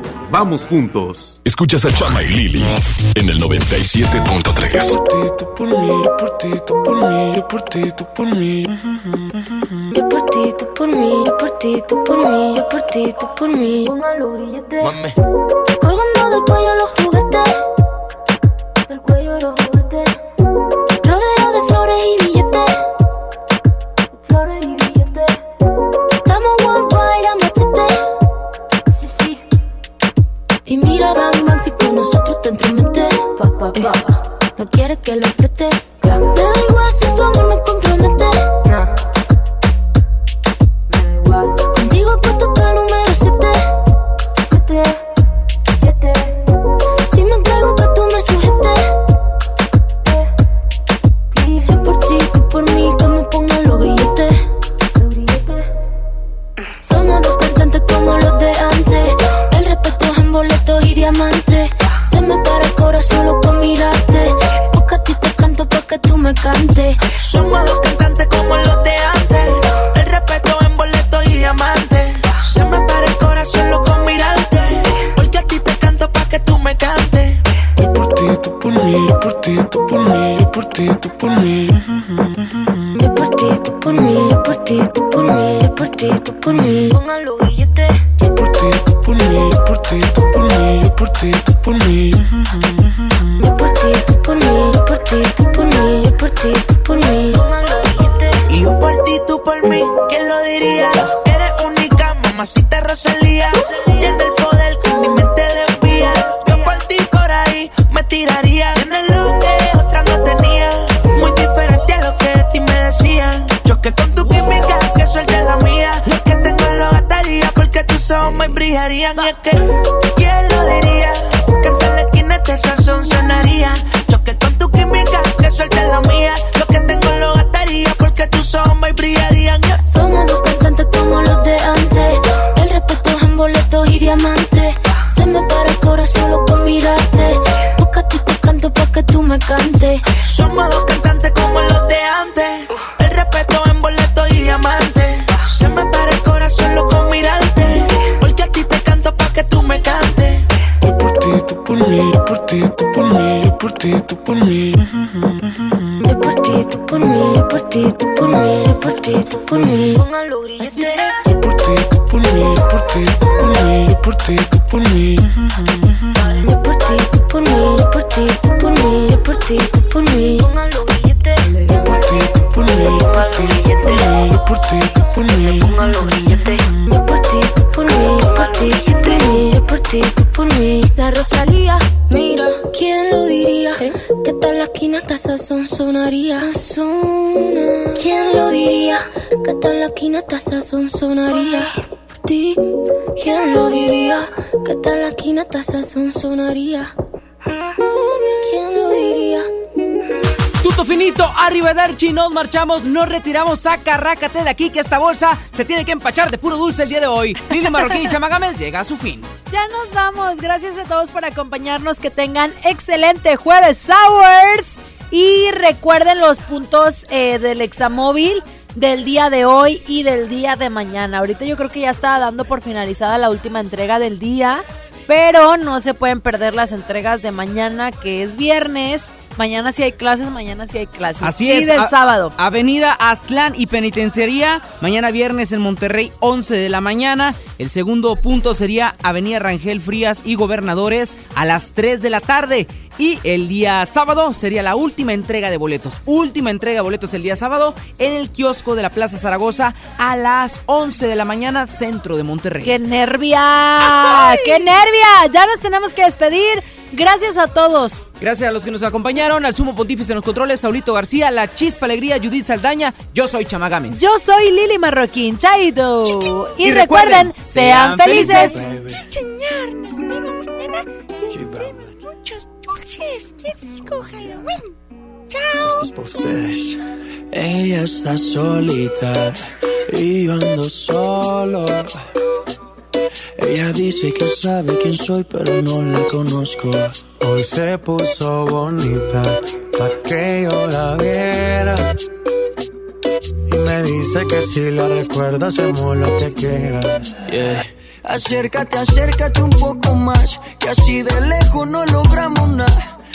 Vamos juntos. Escuchas a Chama y Lili en el 97.3. por mí, yo por ti, tú por mí, yo por ti, tú por mí. Yo por ti, tú por mí, yo por ti, tú por mí, yo por ti, tú por mí. Mame. Colgando del cuello los juguetes. Del cuello los juguetes. Rodeo de flores y billetes. Flores Y mira, bang, bang, si con nosotros te entrometes. Eh, no quieres que lo apriete. Me da igual si tu amor me ti, tú por mí. Yo por ti, tú por mí, yo por ti, tú por mí, yo por ti, tú por mí. Así es. Yo por ti, tú por mí, yo por ti, tú por mí, yo por ti, tú por mí. Hasta sazón sonaría? Por ti, ¿quién lo diría? Que tal la esquina hasta sazón sonaría? ¿Quién lo diría? Tuto finito, arrivederci, nos marchamos, nos retiramos, saca, rácate de aquí que esta bolsa se tiene que empachar de puro dulce el día de hoy. Lili Marroquín y Chamagames llega a su fin. Ya nos vamos. Gracias a todos por acompañarnos. Que tengan excelente jueves Sours. Y recuerden los puntos eh, del examóvil del día de hoy y del día de mañana. Ahorita yo creo que ya está dando por finalizada la última entrega del día. Pero no se pueden perder las entregas de mañana, que es viernes. Mañana sí hay clases, mañana sí hay clases. Así y es. del a- sábado. Avenida Aztlán y Penitenciaría. Mañana viernes en Monterrey, 11 de la mañana. El segundo punto sería Avenida Rangel Frías y Gobernadores a las 3 de la tarde. Y el día sábado sería la última entrega de boletos. Última entrega de boletos el día sábado en el kiosco de la Plaza Zaragoza a las 11 de la mañana, centro de Monterrey. ¡Qué nervia! ¡Qué nervia! Ya nos tenemos que despedir. Gracias a todos. Gracias a los que nos acompañaron, al sumo pontífice en los controles, Saulito García, la chispa alegría, Judith Saldaña. Yo soy Chamagames. Yo soy Lili Marroquín, Chaito. Y, Y recuerden, recuerden, sean sean felices. felices. Nos vemos mañana. Tendremos muchos dulces. ¡Qué rico Halloween! ¡Chao! Esto es para ustedes. Ella está solita y yo ando solo. Ella dice que sabe quién soy, pero no la conozco. Hoy se puso bonita pa' que yo la viera. Y me dice que si la recuerda hacemos lo que quiera. Yeah. Acércate, acércate un poco más, que así de lejos no logramos nada.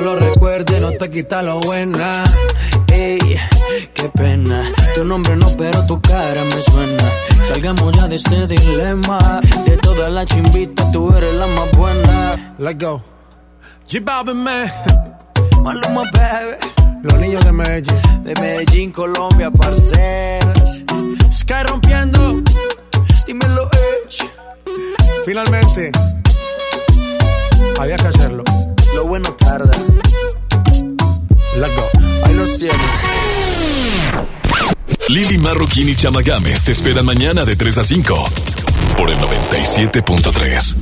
no lo recuerde, no te quita lo buena. Ey, qué pena. Tu nombre no, pero tu cara me suena. Salgamos ya de este dilema. De todas las chimbitas, tú eres la más buena. Let's go. G-Balvin, man. Maluma, baby. Los niños de Medellín. De Medellín, Colombia, parceras. Sky rompiendo. Dímelo, Edge. Finalmente. Había que hacerlo lo bueno tarda. Let's go. Ahí los tienes. Lili Marroquín y Chama Games te esperan mañana de 3 a 5 por el 97.3.